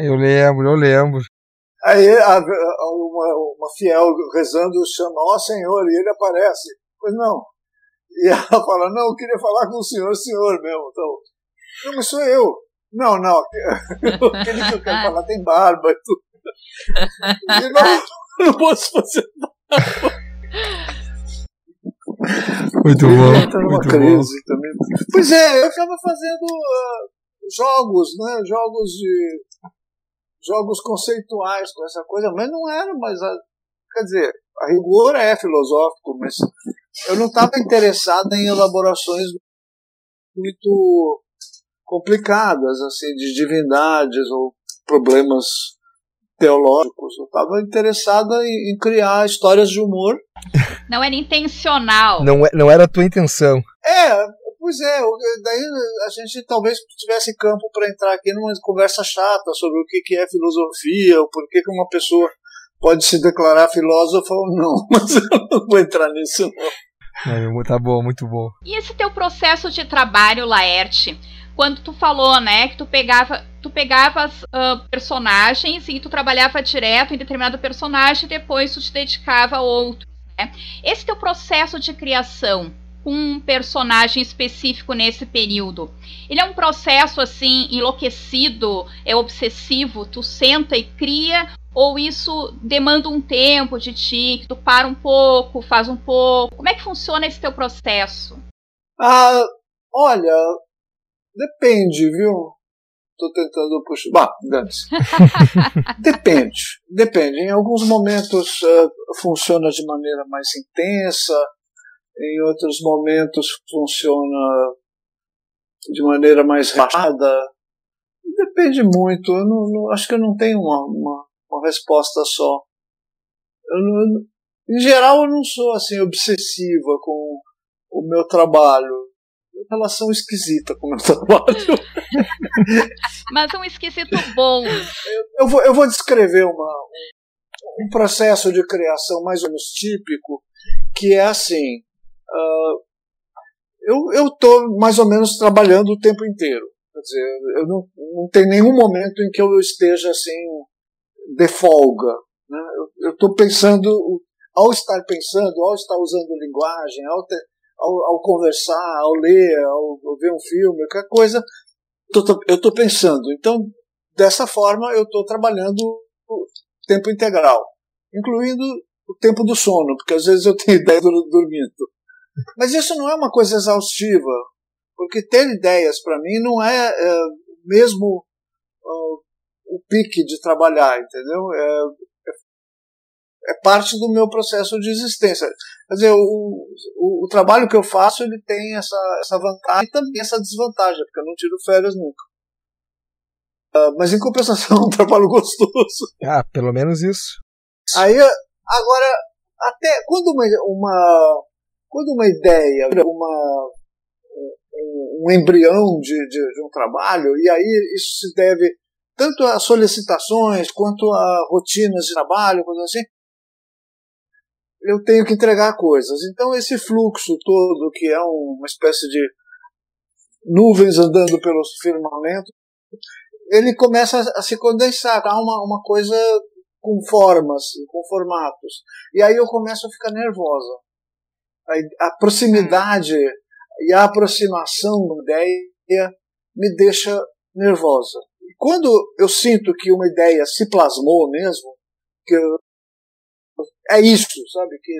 Eu lembro, eu lembro. Aí a, uma, uma fiel rezando chama, ó oh, Senhor, e ele aparece. Pois não. E ela fala, não, eu queria falar com o senhor, senhor mesmo. Então, não, mas sou eu. Não, não, aquele que eu quero falar tem barba e tudo. E não, não posso fazer muito bom. Muito crise bom. também. Pois é, eu ficava fazendo uh, jogos, né? Jogos de. jogos conceituais com essa coisa, mas não era mais. A, quer dizer, a rigor é filosófico, mas eu não estava interessado em elaborações muito complicadas, assim, de divindades ou problemas teológicos. Eu estava interessada em, em, criar histórias de humor. Não era intencional. Não, é, não era a tua intenção. É, pois é. Daí a gente talvez tivesse campo para entrar aqui numa conversa chata sobre o que, que é filosofia, o porquê que uma pessoa pode se declarar filósofa ou não. Mas eu não vou entrar nisso, não. É, tá bom, muito bom. E esse teu processo de trabalho, Laerte? Quando tu falou, né, que tu pegava, tu pegavas uh, personagens e tu trabalhava direto em determinado personagem e depois tu te dedicava a outro, né? Esse teu processo de criação, com um personagem específico nesse período. Ele é um processo assim enlouquecido, é obsessivo, tu senta e cria ou isso demanda um tempo de ti, que tu para um pouco, faz um pouco? Como é que funciona esse teu processo? Ah, olha, depende, viu? Tô tentando puxar. Bah, depende, depende. Em alguns momentos uh, funciona de maneira mais intensa, em outros momentos funciona de maneira mais relaxada. Depende muito. Eu não, não, acho que eu não tenho uma, uma, uma resposta só. Eu, em geral, eu não sou assim obsessiva com o meu trabalho relação esquisita com o meu trabalho. Mas um esquisito bom. Eu, eu, vou, eu vou descrever uma, um processo de criação mais ou menos típico, que é assim. Uh, eu estou mais ou menos trabalhando o tempo inteiro. Quer dizer, eu não, não tem nenhum momento em que eu esteja assim, de folga. Né? Eu estou pensando, ao estar pensando, ao estar usando linguagem, ao ter, ao, ao conversar, ao ler, ao, ao, ver um filme, qualquer coisa, tô, tô, eu estou pensando. Então, dessa forma, eu estou trabalhando o tempo integral, incluindo o tempo do sono, porque às vezes eu tenho ideia dormindo. Mas isso não é uma coisa exaustiva, porque ter ideias para mim não é, é mesmo uh, o pique de trabalhar, entendeu? É, é parte do meu processo de existência. Quer dizer, o, o, o, trabalho que eu faço ele tem essa, essa vantagem e também essa desvantagem, porque eu não tiro férias nunca. Uh, mas em compensação, é um trabalho gostoso. Ah, pelo menos isso. Aí, agora, até quando uma, uma, quando uma ideia, uma, um, um embrião de, de, de um trabalho, e aí isso se deve tanto a solicitações quanto a rotinas de trabalho, coisas assim, eu tenho que entregar coisas. Então, esse fluxo todo, que é uma espécie de nuvens andando pelo firmamento, ele começa a se condensar, tá uma, uma coisa com formas, com formatos. E aí eu começo a ficar nervosa. A, a proximidade e a aproximação da ideia me deixa nervosa. Quando eu sinto que uma ideia se plasmou mesmo, que eu é isso, sabe? Que,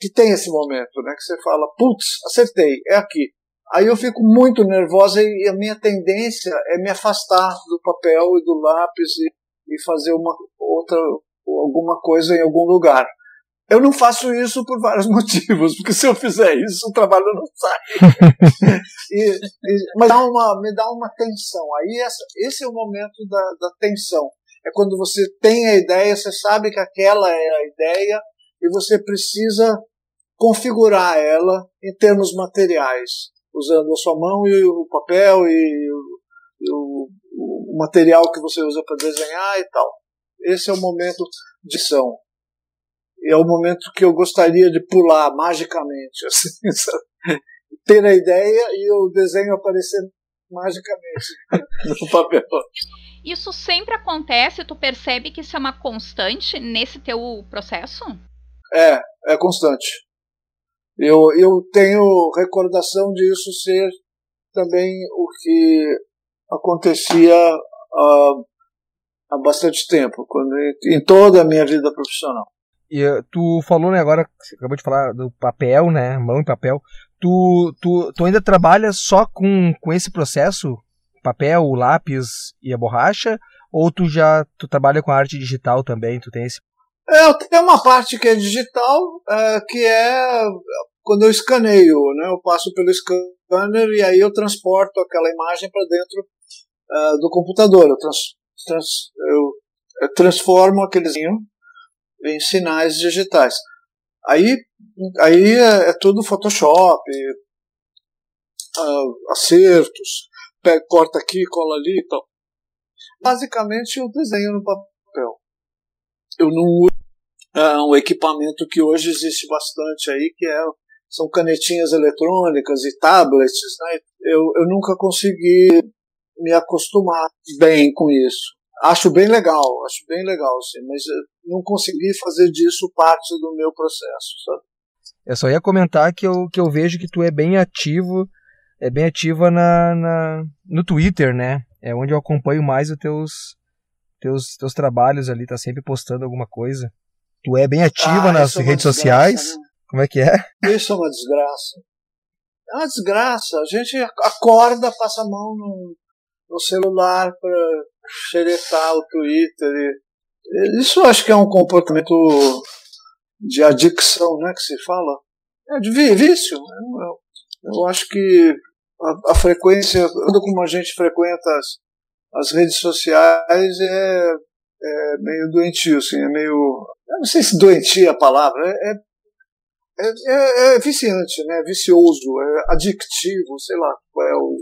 que tem esse momento, né? Que você fala, putz, acertei, é aqui. Aí eu fico muito nervosa e a minha tendência é me afastar do papel e do lápis e, e fazer uma outra alguma coisa em algum lugar. Eu não faço isso por vários motivos, porque se eu fizer isso, o trabalho não sai. e, e, mas dá uma, me dá uma tensão. Aí essa, esse é o momento da, da tensão é quando você tem a ideia, você sabe que aquela é a ideia e você precisa configurar ela em termos materiais, usando a sua mão e o papel e o, o, o material que você usa para desenhar e tal. Esse é o momento de. E é o momento que eu gostaria de pular magicamente, assim, ter a ideia e o desenho aparecer magicamente no papel. Isso sempre acontece? Tu percebe que isso é uma constante nesse teu processo? É, é constante. Eu, eu tenho recordação disso ser também o que acontecia há, há bastante tempo, quando, em toda a minha vida profissional. E eh, tu falou, né, agora, acabou de falar do papel, né, mão e papel. Tu, tu, tu ainda trabalha só com, com esse processo? Papel, o lápis e a borracha? Ou tu já tu trabalha com arte digital também? Tu tem esse... É, eu tenho uma parte que é digital, é, que é quando eu escaneio, né, eu passo pelo scanner e aí eu transporto aquela imagem para dentro uh, do computador. Eu, trans, trans, eu, eu transformo aquelezinho em sinais digitais. Aí, aí é, é tudo Photoshop, uh, acertos, pega, corta aqui, cola ali e tal. Basicamente eu desenho no papel. Eu não uso uh, um equipamento que hoje existe bastante aí, que é, são canetinhas eletrônicas e tablets. Né? Eu, eu nunca consegui me acostumar bem com isso. Acho bem legal, acho bem legal, sim, mas não consegui fazer disso parte do meu processo, sabe? Eu só ia comentar que eu, que eu vejo que tu é bem ativo, é bem ativa na, na, no Twitter, né? É onde eu acompanho mais os teus, teus, teus trabalhos ali, tá sempre postando alguma coisa. Tu é bem ativa Ah, nas é redes desgraça, sociais? né? Como é que é? Isso é uma desgraça. É uma desgraça. A gente acorda, passa a mão no, no celular para xeretar o Twitter. e- isso eu acho que é um comportamento de adicção, né, que se fala. É de vício. Eu, eu- eu acho que a, a frequência, como a gente frequenta as, as redes sociais, é, é meio doentio, assim, é meio. Não sei se doentio é a palavra, é, é é, é- é viciante, né? É vicioso, é adictivo, sei lá qual é o,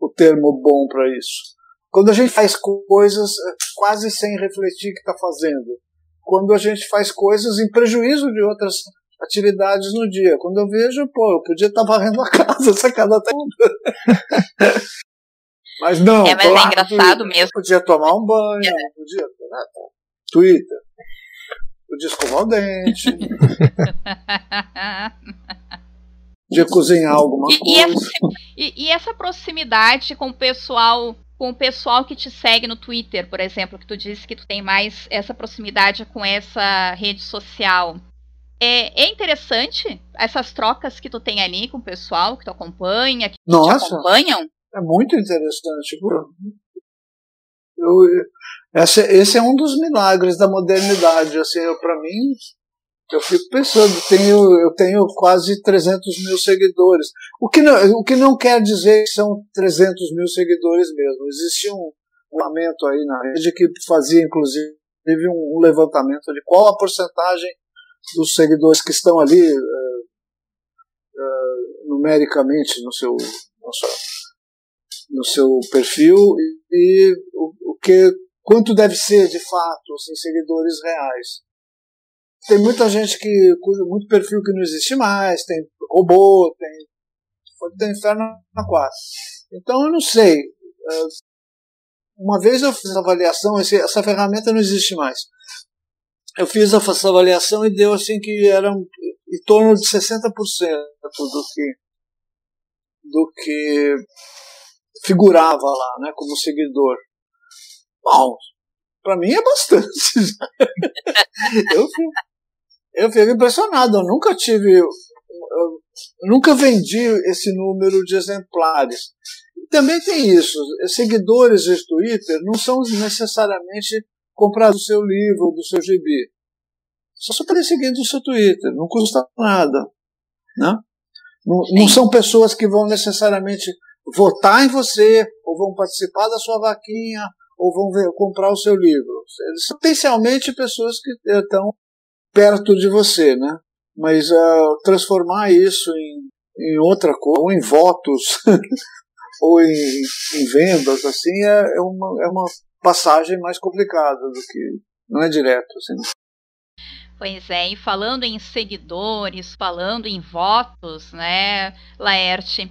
o termo bom para isso. Quando a gente faz coisas é, quase sem refletir o que está fazendo. Quando a gente faz coisas em prejuízo de outras atividades no dia. Quando eu vejo, pô, eu podia estar varrendo a casa, sacada até. Mas não, É, mas é engraçado Twitter. mesmo. Podia tomar um banho, podia. Né? Twitter. Podia escovar o dente, podia cozinhar alguma E- e coisa. essa- E, e essa proximidade com o pessoal, com o pessoal que te segue no Twitter, por exemplo, que tu disse que tu tem mais essa proximidade com essa rede social. É, é interessante essas trocas que tu tem ali com o pessoal que tu acompanha, que te Nossa, acompanham? é muito interessante. Eu, esse, esse é um dos milagres da modernidade. Assim, para mim, eu fico pensando, tenho, eu tenho quase 300 mil seguidores. O que, não, o que não quer dizer que são 300 mil seguidores mesmo. Existia um levantamento aí na rede que fazia, inclusive, um, um levantamento de qual a porcentagem dos seguidores que estão ali eh, eh, numericamente no seu, no seu, no seu perfil e, e o, o que quanto deve ser de fato assim, seguidores reais. Tem muita gente que muito perfil que não existe mais, tem robô, tem tem inferno na quatro. Então eu não sei. eh, Uma vez eu fiz a avaliação, essa ferramenta não existe mais. Eu fiz essa avaliação e deu assim que era em torno de 60% do que do que figurava lá, né, como seguidor. Bom, para mim é bastante. eu, fico, eu fico impressionado. Eu nunca tive, eu, nunca vendi esse número de exemplares. Também tem isso. Seguidores de Twitter não são necessariamente comprar o seu livro, do seu gibi. Só só para seguir do seu Twitter. Não custa nada. Né? Não, não são pessoas que vão necessariamente votar em você, ou vão participar da sua vaquinha, ou vão ver, comprar o seu livro. Eles são potencialmente pessoas que estão perto de você, né? Mas uh, transformar isso em, em outra coisa, ou em votos, ou em, em, vendas, assim, é, é, uma, é uma passagem mais complicada do que. Não é direto, assim. Pois é, e falando em seguidores, falando em votos, né, Laerte,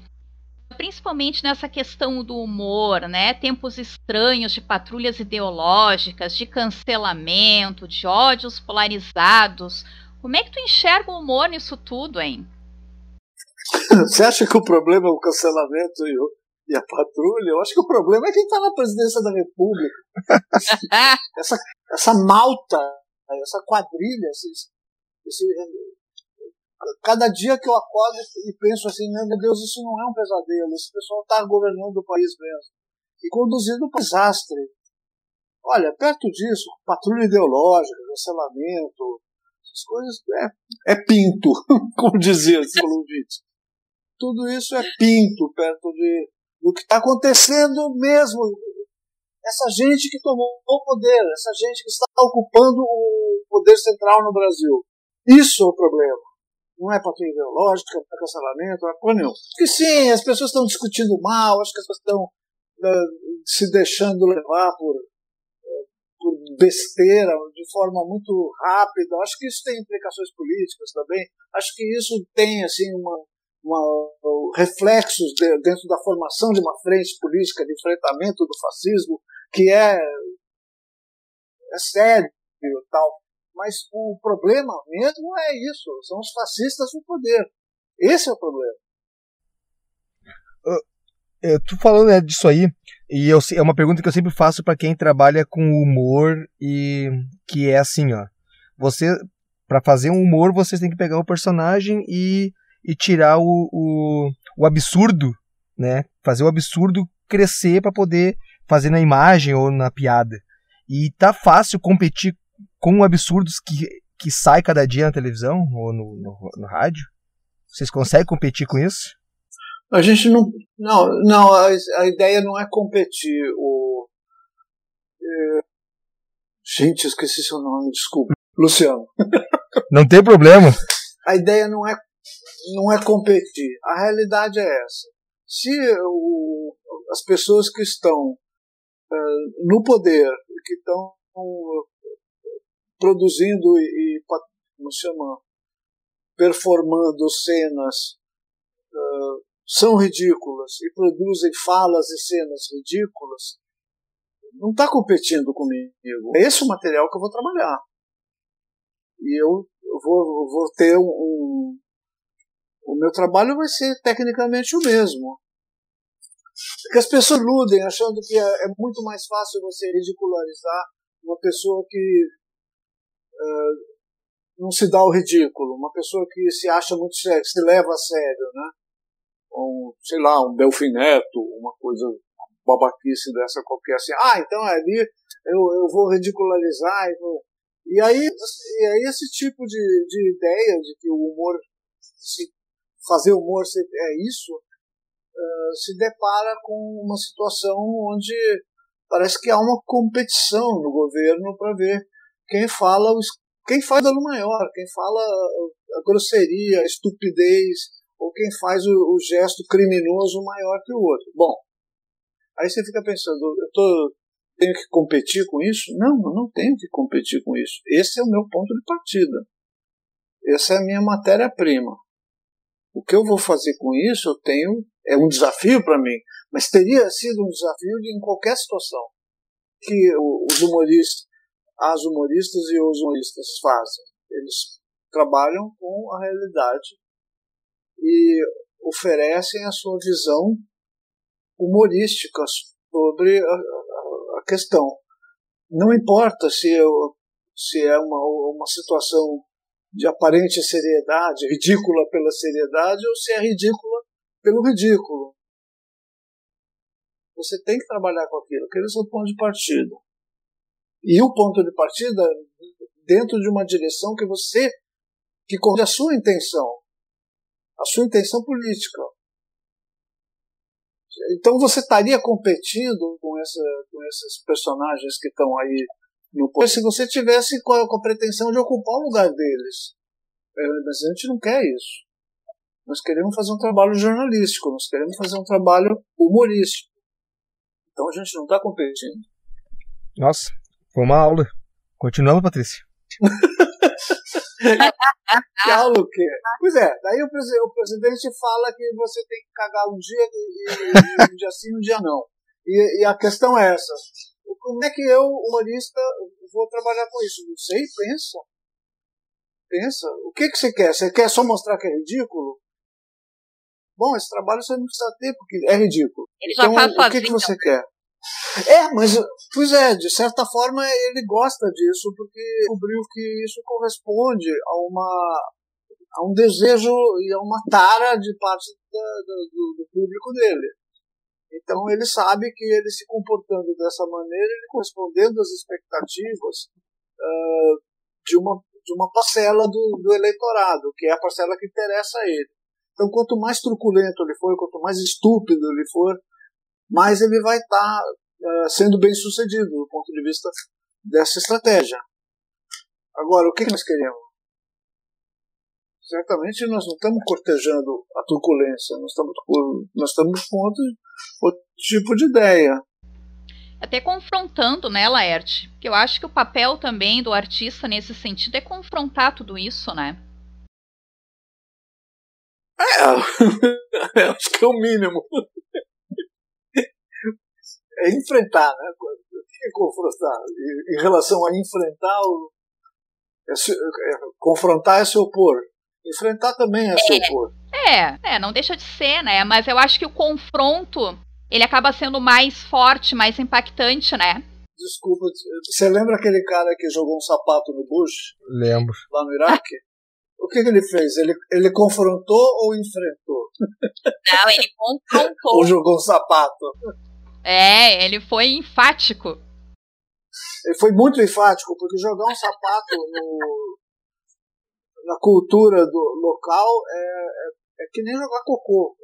principalmente nessa questão do humor, né, tempos estranhos de patrulhas ideológicas, de cancelamento, de ódios polarizados, como é que tu enxerga o humor nisso tudo, hein? Você acha que o problema é o cancelamento e, o, e a patrulha? Eu acho que o problema é quem está na presidência da República. essa, essa malta essa quadrilha, esse, esse, cada dia que eu acordo e penso assim, meu Deus, isso não é um pesadelo, esse pessoal está governando o país mesmo e conduzindo um desastre. Olha, perto disso, patrulha ideológica, cancelamento, essas coisas é, é pinto, como dizia esse. Tudo isso é pinto perto de, do que está acontecendo mesmo essa gente que tomou o poder, essa gente que está ocupando o poder central no Brasil. Isso é o problema. Não é patrulha ideológica, não é cancelamento, não é porra nenhuma. Que sim, as pessoas estão discutindo mal, acho que as pessoas estão uh, se deixando levar por, uh, por besteira de forma muito rápida. Acho que isso tem implicações políticas também. Acho que isso tem assim uma, uma, reflexos de, dentro da formação de uma frente política de enfrentamento do fascismo que é, é sério tal. Mas o problema mesmo é isso: são os fascistas no poder. Esse é o problema. Eu tô falando né, disso aí, e eu, é uma pergunta que eu sempre faço para quem trabalha com humor e que é assim, ó. Você, para fazer um humor, você tem que pegar o personagem e, e tirar o, o, o absurdo, né? Fazer o absurdo crescer para poder fazer na imagem ou na piada. E tá fácil competir com absurdos que, que sai cada dia na televisão ou no, no, no rádio? Vocês conseguem competir com isso? A gente não. Não, não a, a ideia não é competir. O, é, gente, esqueci seu nome, desculpa. Luciano. Não tem problema. A ideia não é, não é competir. A realidade é essa. Se o, as pessoas que estão uh, no poder, que estão uh, produzindo e, e, como chama, performando cenas uh, são ridículas e produzem falas e cenas ridículas, não está competindo comigo. É esse o material que eu vou trabalhar. E eu, vou, vou ter um, O meu trabalho vai ser tecnicamente o mesmo. Porque as pessoas iludem achando que é, é muito mais fácil você ridicularizar uma pessoa que uh, não se dá o ridículo, uma pessoa que se acha muito sério, se leva a sério, né? um, sei lá, um Delfineto, uma coisa babaquice dessa qualquer assim, ah, então ali eu, eu vou ridicularizar e, vou... e aí e aí esse tipo de, de ideia de que o humor se fazer humor é isso uh, se depara com uma situação onde parece que há uma competição no governo para ver quem fala quem faz dano maior, quem fala a grosseria, a estupidez, ou quem faz o, o, gesto criminoso maior que o outro. Bom, aí você fica pensando, eu tô, tenho que competir com isso? Não, eu não tenho que competir com isso. Esse é o meu ponto de partida. Essa é a minha matéria-prima. O que eu vou fazer com isso, eu tenho, é um desafio para mim, mas teria sido um desafio em qualquer situação que os humoristas, as humoristas e os humoristas fazem. Eles trabalham com a realidade e oferecem a sua visão humorística sobre a, a, a questão. Não importa se, eu, se é uma, uma situação de aparente seriedade, ridícula pela seriedade, ou se é ridícula pelo ridículo. Você tem que trabalhar com aquilo, aquele é o seu ponto de partida. E o ponto de partida dentro de uma direção que você, que corre a sua intenção a sua intenção política. Então você estaria competindo com, essa, com esses personagens que estão aí no se você tivesse com a, com a, pretensão de ocupar o lugar deles. É, mas a gente não quer isso. Nós queremos fazer um trabalho jornalístico, nós queremos fazer um trabalho humorístico. Então a gente não está competindo. Nossa, foi uma aula. Continuamos, Patrícia. que aula o quê? Pois é, daí o, o, presidente fala que você tem que cagar um dia e, e um dia sim, um dia não. E, e, a questão é essa. Como é que eu, humorista, vou trabalhar com isso? Não sei, pensa. Pensa. O que, que você quer? Você quer só mostrar que é ridículo? Bom, esse trabalho você não precisa ter, porque é ridículo. Ele já então, faz o que, que você quer? É, mas, pois é, de certa forma ele gosta disso, porque descobriu que isso corresponde a uma a um desejo e a uma tara de parte da, do, do, público dele. Então ele sabe que ele se comportando dessa maneira, ele correspondendo às expectativas uh, de, uma, de uma parcela do, do eleitorado, que é a parcela que interessa a ele. Então quanto mais truculento ele for, quanto mais estúpido ele for, mais ele vai estar tá, uh, sendo bem sucedido do ponto de vista dessa estratégia. Agora, o que nós queremos? Certamente nós não estamos cortejando a truculência, nós estamos, nós estamos com outro, outro tipo de ideia. Até confrontando, né, Laerte? Porque eu acho que o papel também do artista nesse sentido é confrontar tudo isso, né? É, acho que é o mínimo. É enfrentar, né? O que é confrontar? Em relação a enfrentar É é, confrontar é se opor. Enfrentar também é, se opor. É, é, não deixa de ser, né? Mas eu acho que o confronto ele acaba sendo mais forte, mais impactante, né? Desculpa, você lembra aquele cara que jogou um sapato no Bush? Lembro. Lá no Iraque? O que, que, ele fez? Ele, ele confrontou ou enfrentou? Não, ele confrontou. ou jogou um sapato? É, ele foi enfático. Ele foi muito enfático, porque jogar um sapato no, na cultura do local é, é, é, que nem jogar cocô.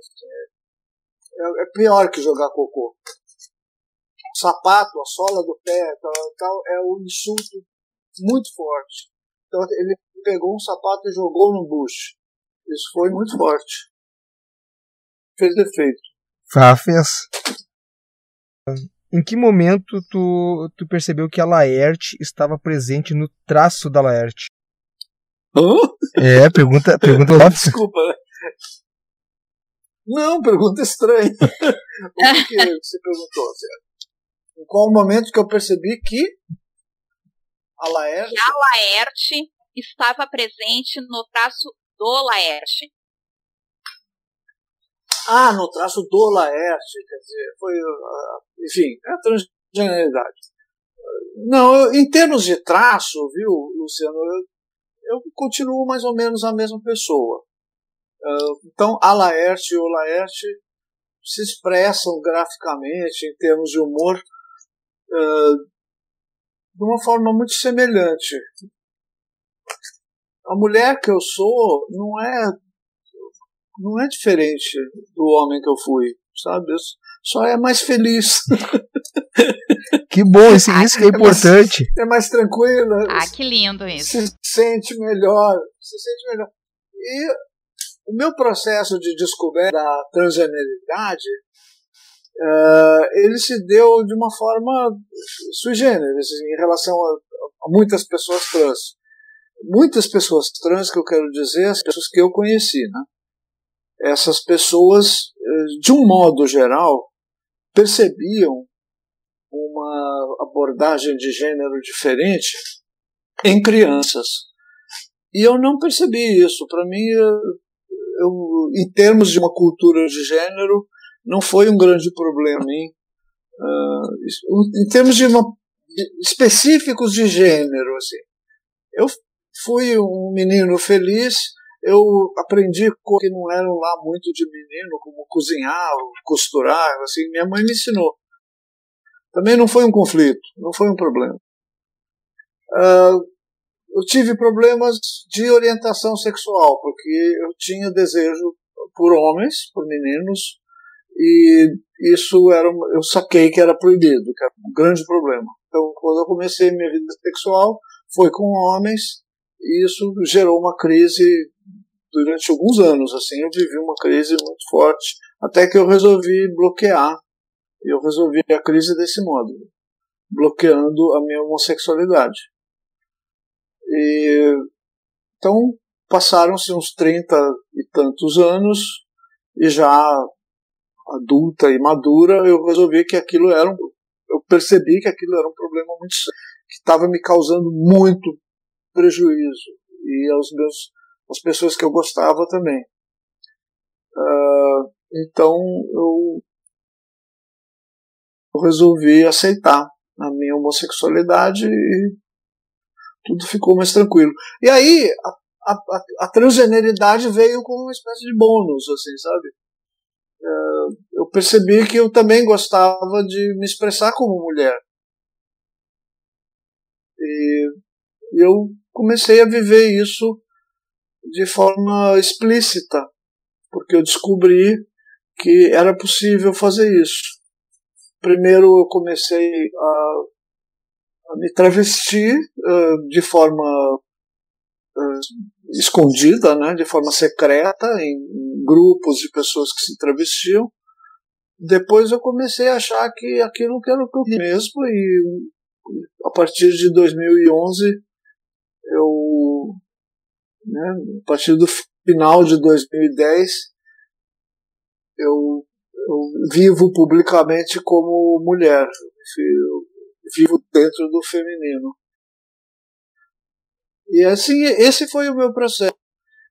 É, é, pior que jogar cocô. O sapato, a sola do pé, tal, tal, é um insulto muito forte. Então ele pegou um sapato e jogou no bush. Isso foi muito forte. Fez defeito. Fez. Em que momento tu, tu percebeu que a Laerte estava presente no traço da Laerte? Hã? É, pergunta, pergunta Desculpa. Não, pergunta estranha. o que, que você perguntou? Em qual momento que eu percebi que a Laerte... Que a Laerte estava presente no traço do Laerte. Ah, no traço do Laerte, quer dizer, foi, ah, enfim, é a transgeneridade. Não, eu, em termos de traço, viu, Luciano, eu, eu continuo mais ou menos a mesma pessoa. Uh, então, a Laerte e o Laerte se expressam graficamente, em termos de humor, uh, de uma forma muito semelhante. A mulher que eu sou não é não é diferente do homem que eu fui, sabe? Só é mais feliz. Que bom, isso, isso que é importante. É mais, é mais tranquila. Ah, que lindo isso. Se sente melhor, se sente melhor. E o meu processo de descoberta da transgeneridade, uh, ele se deu de uma forma sui generis em relação a, a muitas pessoas trans. Muitas pessoas trans que eu quero dizer, as pessoas que eu conheci, né? essas pessoas, eh, de um modo geral, percebiam uma abordagem de gênero diferente em crianças. E eu não percebi isso. Para mim, eu, em termos de uma cultura de gênero, não foi um grande problema. Hein? Uh, em termos de, uma, de específicos de gênero, assim, eu fui um menino feliz eu aprendi coisas que não eram lá muito de menino, como cozinhar, costurar, assim, minha mãe me ensinou. Também não foi um conflito, não foi um problema. Uh, eu tive problemas de orientação sexual, porque eu tinha desejo por homens, por meninos, e isso era, eu saquei que era proibido, que era um grande problema. Então, quando eu comecei minha vida sexual, foi com homens, e isso gerou uma crise durante alguns anos, assim, eu vivi uma crise muito forte, até que eu resolvi bloquear, eu resolvi a crise desse modo, bloqueando a minha homossexualidade. E, então, passaram-se uns 30 e tantos anos, e já adulta e madura, eu resolvi que aquilo era um, eu percebi que aquilo era um problema muito que estava me causando muito prejuízo e aos meus as pessoas que eu gostava também. Uh, então eu, eu resolvi aceitar a minha homossexualidade e tudo ficou mais tranquilo. E aí a, a, a transgeneridade veio como uma espécie de bônus, assim, sabe? Uh, eu percebi que eu também gostava de me expressar como mulher. E eu comecei a viver isso de forma explícita, porque eu descobri que era possível fazer isso. Primeiro eu comecei a, a me travestir uh, de forma uh, escondida, né, de forma secreta, em, em grupos de pessoas que se travestiam. Depois eu comecei a achar que aquilo que era o que eu mesmo e a partir de 2011 eu né? A partir do final de 2010, eu, eu vivo publicamente como mulher, eu vivo dentro do feminino. E assim, esse foi o meu processo.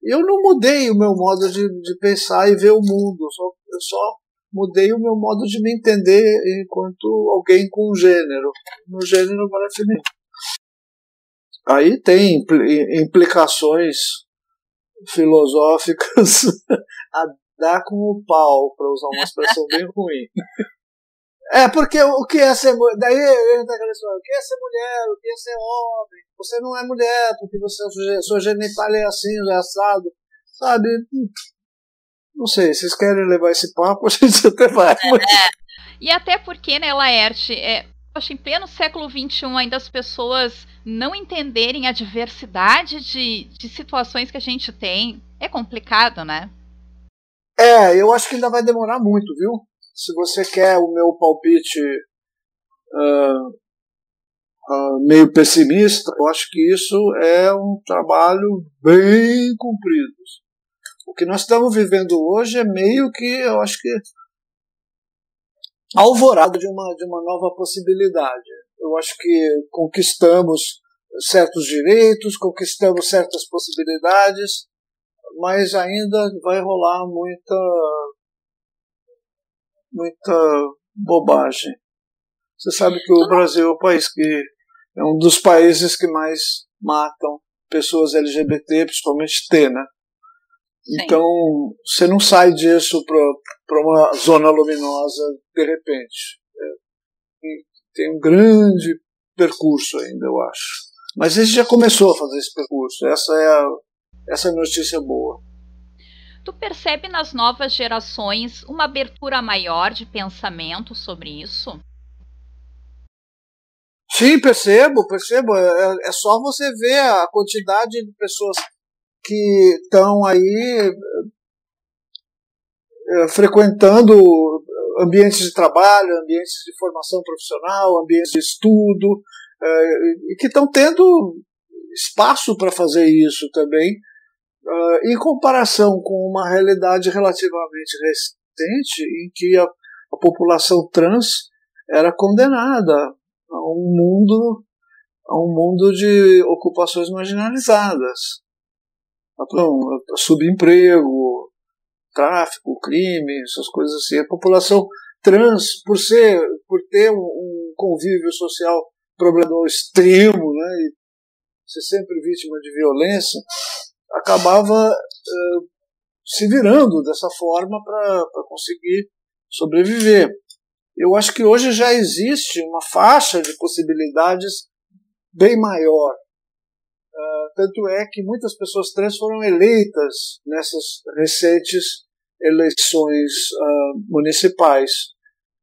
Eu não mudei o meu modo de, de pensar e ver o mundo, eu só, eu só mudei o meu modo de me entender enquanto alguém com gênero, no gênero feminino. Aí tem implicações filosóficas a dar com o pau, para usar uma expressão bem ruim. É, porque o que é ser mulher? Daí entra aquela história: o que é ser mulher? O que é ser homem? Você não é mulher, porque você, sua genitália é assim, já é assado. Sabe? Não sei, vocês querem levar esse papo, a gente até vai. Mas... É. E até porque, né, Laerte, é, acho em pleno século XXI ainda as pessoas não entenderem a diversidade de, de situações que a gente tem é complicado, né? É, eu acho que ainda vai demorar muito, viu? Se você quer o meu palpite uh, uh, meio pessimista, eu acho que isso é um trabalho bem cumprido. O que nós estamos vivendo hoje é meio que, eu acho que, alvorado de uma, de uma nova possibilidade. Eu acho que conquistamos certos direitos, conquistamos certas possibilidades, mas ainda vai rolar muita muita bobagem. Você sabe que o Brasil é o país que é um dos países que mais matam pessoas LGBT, principalmente T, né? Então, você não sai disso para uma zona luminosa de repente. É, tem um grande percurso ainda, eu acho. Mas ele já começou a fazer esse percurso. Essa é a, essa é a notícia boa. Tu percebe nas novas gerações uma abertura maior de pensamento sobre isso? Sim, percebo, percebo. É, é só você ver a quantidade de pessoas que estão aí é, frequentando ambientes de trabalho, ambientes de formação profissional, ambientes de estudo, é, e que estão tendo espaço para fazer isso também, em comparação com uma realidade relativamente recente, em que a, a população trans era condenada a um mundo a um mundo de ocupações marginalizadas então, subemprego, tráfico, crime, essas coisas assim. A população trans, por ser, por ter um, um convívio social problemático extremo, né, e ser sempre vítima de violência, acabava uh, se virando dessa forma para conseguir sobreviver. Eu acho que hoje já existe uma faixa de possibilidades bem maior Uh, tanto é que muitas pessoas trans foram eleitas nessas recentes eleições uh, municipais.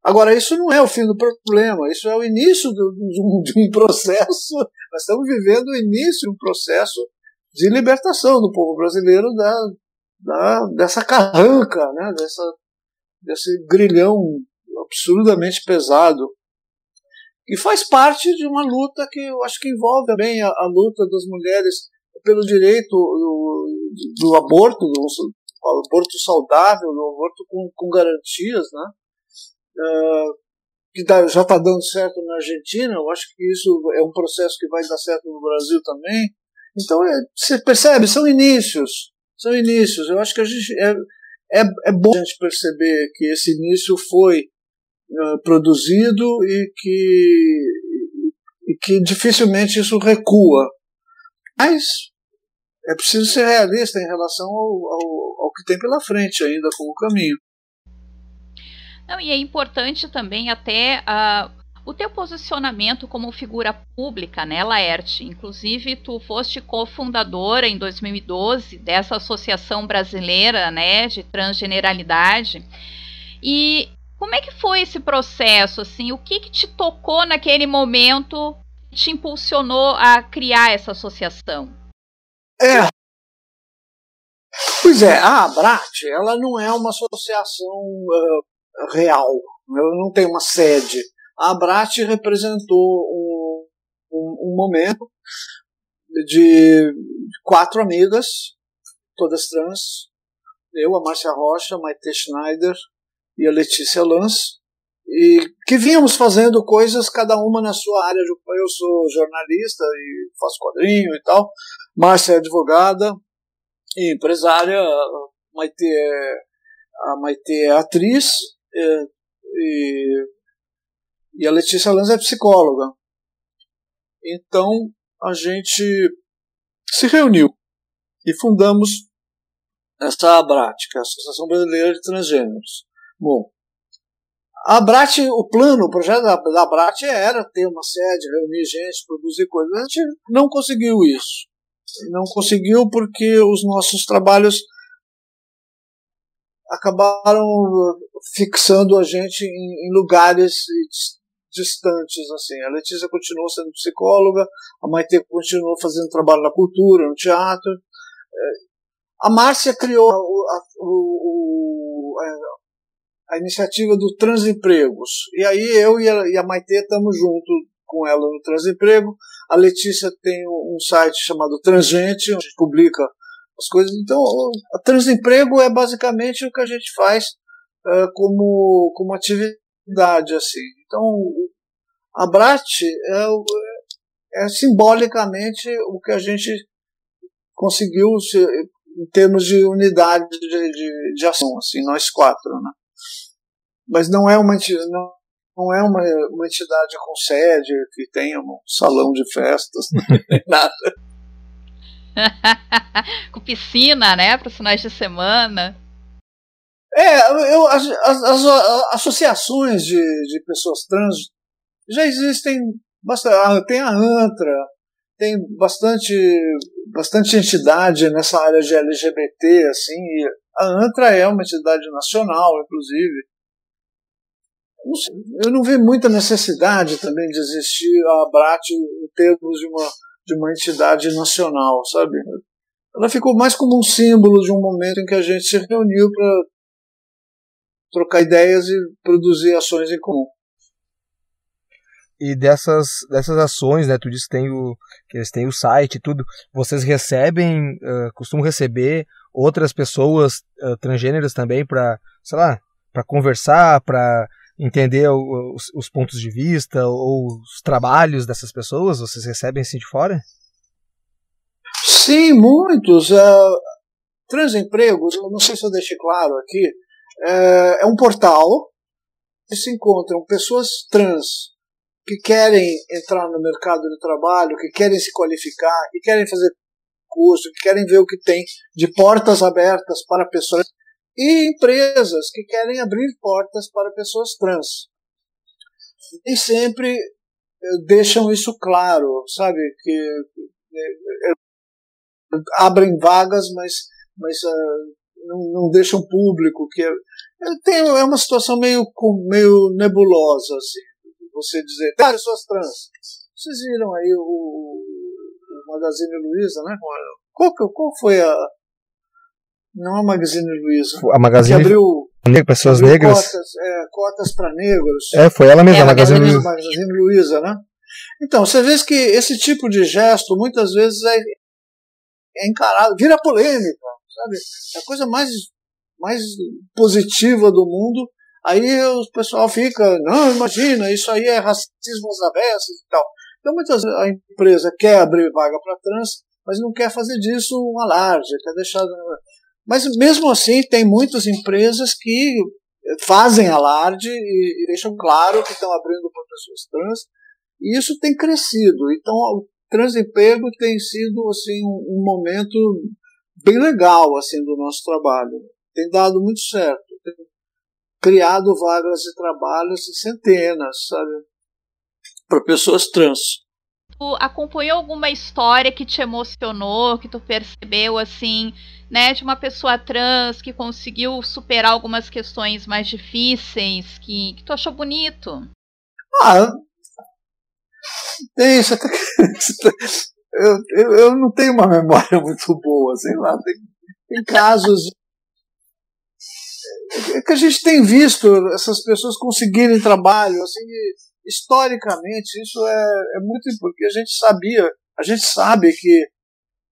Agora, isso não é o fim do problema, isso é o início de, um, de um processo. Nós estamos vivendo o início de um processo de libertação do povo brasileiro da, da, dessa carranca, né, dessa, desse grilhão absurdamente pesado e faz parte de uma luta que eu acho que envolve também a, a luta das mulheres pelo direito do, do aborto, do, do, aborto saudável, do aborto com, com garantias, né? Uh, que dá, já está dando certo na Argentina, eu acho que isso é um processo que vai dar certo no Brasil também. Então, é, você percebe, são inícios, são inícios. Eu acho que a gente é, é, é bom a gente perceber que esse início foi uh, produzido e que, e que dificilmente isso recua. Mas é preciso ser realista em relação ao, ao, ao que tem pela frente ainda como caminho. Não, e é importante também até uh, o teu posicionamento como figura pública, né, Laerte? Inclusive, tu foste cofundadora em 2012 dessa Associação Brasileira, né, de Transgeneralidade. E como é que foi esse processo, assim? O que, que te tocou naquele momento que te impulsionou a criar essa associação? É. Pois é, a Abrat, ela não é uma associação uh, real, não tem uma sede. A Abrat representou um, um, um momento de quatro amigas, todas trans, eu, a Márcia Rocha, a Maite Schneider e a Letícia Lance, e que vínhamos fazendo coisas cada uma na sua área. Eu sou jornalista e faço quadrinho e tal, Márcia é advogada e empresária, Maite é, a Maite é atriz e, e a Letícia Lanz é psicóloga. Então a gente se reuniu e fundamos essa ABRAT, que é a Associação Brasileira de Transgêneros. Bom, a ABRAT, o plano, o projeto da, da ABRAT era ter uma sede, reunir gente, produzir coisas. A gente não conseguiu isso. Não conseguiu porque os nossos trabalhos acabaram fixando a gente em, em lugares distantes assim. A Letícia continuou sendo psicóloga, a Maite continuou fazendo trabalho na cultura, no teatro. É, a Márcia criou a, o, a, a, iniciativa do Transempregos. E aí eu e a, e a Maite estamos junto com ela no Transemprego. A Letícia tem um site chamado Transgente, onde publica as coisas. Então, o Transemprego é basicamente o que a gente faz uh, como, como atividade. assim. Então, a Brat é, é simbolicamente o que a gente conseguiu em termos de unidade de, de, de, ação, assim, nós quatro, né? Mas não é uma não, não é uma, uma entidade com sede que tenha um salão de festas, nem nada. com piscina, né, para os finais de semana. É, eu, as, as, as associações de, de pessoas trans já existem bastante. Ah, tem a ANTRA, tem bastante, bastante entidade nessa área de LGBT, assim, a ANTRA é uma entidade nacional, inclusive. Eu não vi muita necessidade também de existir a ABRAT em termos de uma, de uma entidade nacional, sabe? Ela ficou mais como um símbolo de um momento em que a gente se reuniu para trocar ideias e produzir ações em comum. E dessas, dessas ações, né, tu disse que, tem o, que eles têm o site e tudo, vocês recebem, uh, costumam receber outras pessoas uh, transgêneras também para, sei lá, para conversar, para entender os, os, pontos de vista ou os trabalhos dessas pessoas? Vocês recebem assim de fora? Sim, muitos. Uh, transempregos, não sei se eu deixei claro aqui, é, é um portal que se encontram pessoas trans que querem entrar no mercado de trabalho, que querem se qualificar, que querem fazer curso, que querem ver o que tem de portas abertas para pessoas e empresas que querem abrir portas para pessoas trans. E sempre eh, deixam isso claro, sabe? Que é, é, abrem vagas, mas, mas uh, não, não deixam público. que é, tem, é uma situação meio, meio nebulosa, assim você dizer, ah, pessoas trans. Vocês viram aí o, o Magazine Luiza, né? Qual, qual foi a. Não é a Magazine Luiza. A Magazine. Que abriu. Pessoas abriu negras? Cotas, é, cotas para negros. É, foi ela mesma, é, a Magazine Luiza. Magazine Luiza, né? Então, você vê que esse tipo de gesto muitas vezes é, é encarado, vira polêmica, sabe? É a coisa mais, mais positiva do mundo Aí o pessoal fica, não, imagina, isso aí é racismo às avessas e tal. Então muitas vezes a empresa quer abrir vaga para trans, mas não quer fazer disso um alarde, quer deixar. Mas mesmo assim tem muitas empresas que fazem alarde e, e deixam claro que estão abrindo para pessoas trans, e isso tem crescido. Então o transemprego tem sido assim um, um momento bem legal assim do nosso trabalho. Tem dado muito certo. Tem criado vagas de trabalho, assim, centenas, sabe? Para pessoas trans. Tu acompanhou alguma história que te emocionou, que tu percebeu assim, né, de uma pessoa trans que conseguiu superar algumas questões mais difíceis, que, que tu achou bonito? Ah, tem isso eu, eu, eu não tenho uma memória muito boa, sei lá, tem, tem casos é que a gente tem visto essas pessoas conseguirem trabalho, assim, historicamente, isso é, é muito porque a gente sabia, a gente sabe que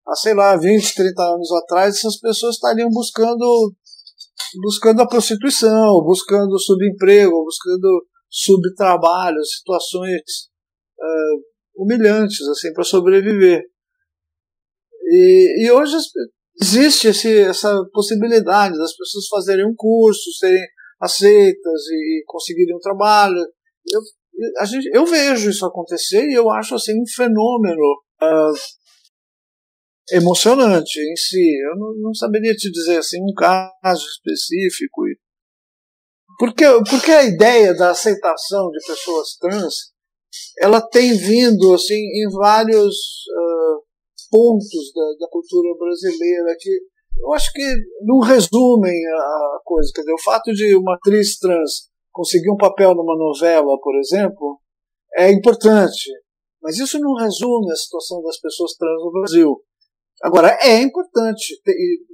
há, sei lá, 20, 30 anos atrás, essas pessoas estariam buscando buscando a prostituição, buscando subemprego, buscando subtrabalho, situações humilhantes assim para sobreviver. E, e hoje existe esse, essa possibilidade das pessoas fazerem um curso, serem aceitas e conseguirem um trabalho. Eu, a gente, eu vejo isso acontecer e eu acho assim um fenômeno uh, emocionante em si. Eu não, não, saberia te dizer assim um caso específico. Porque, porque a ideia da aceitação de pessoas trans ela tem vindo assim em vários uh, pontos da, da, cultura brasileira que eu acho que não resumem a coisa. Quer dizer, o fato de uma atriz trans conseguir um papel numa novela, por exemplo, é importante. Mas isso não resume a situação das pessoas trans no Brasil. Agora, é importante,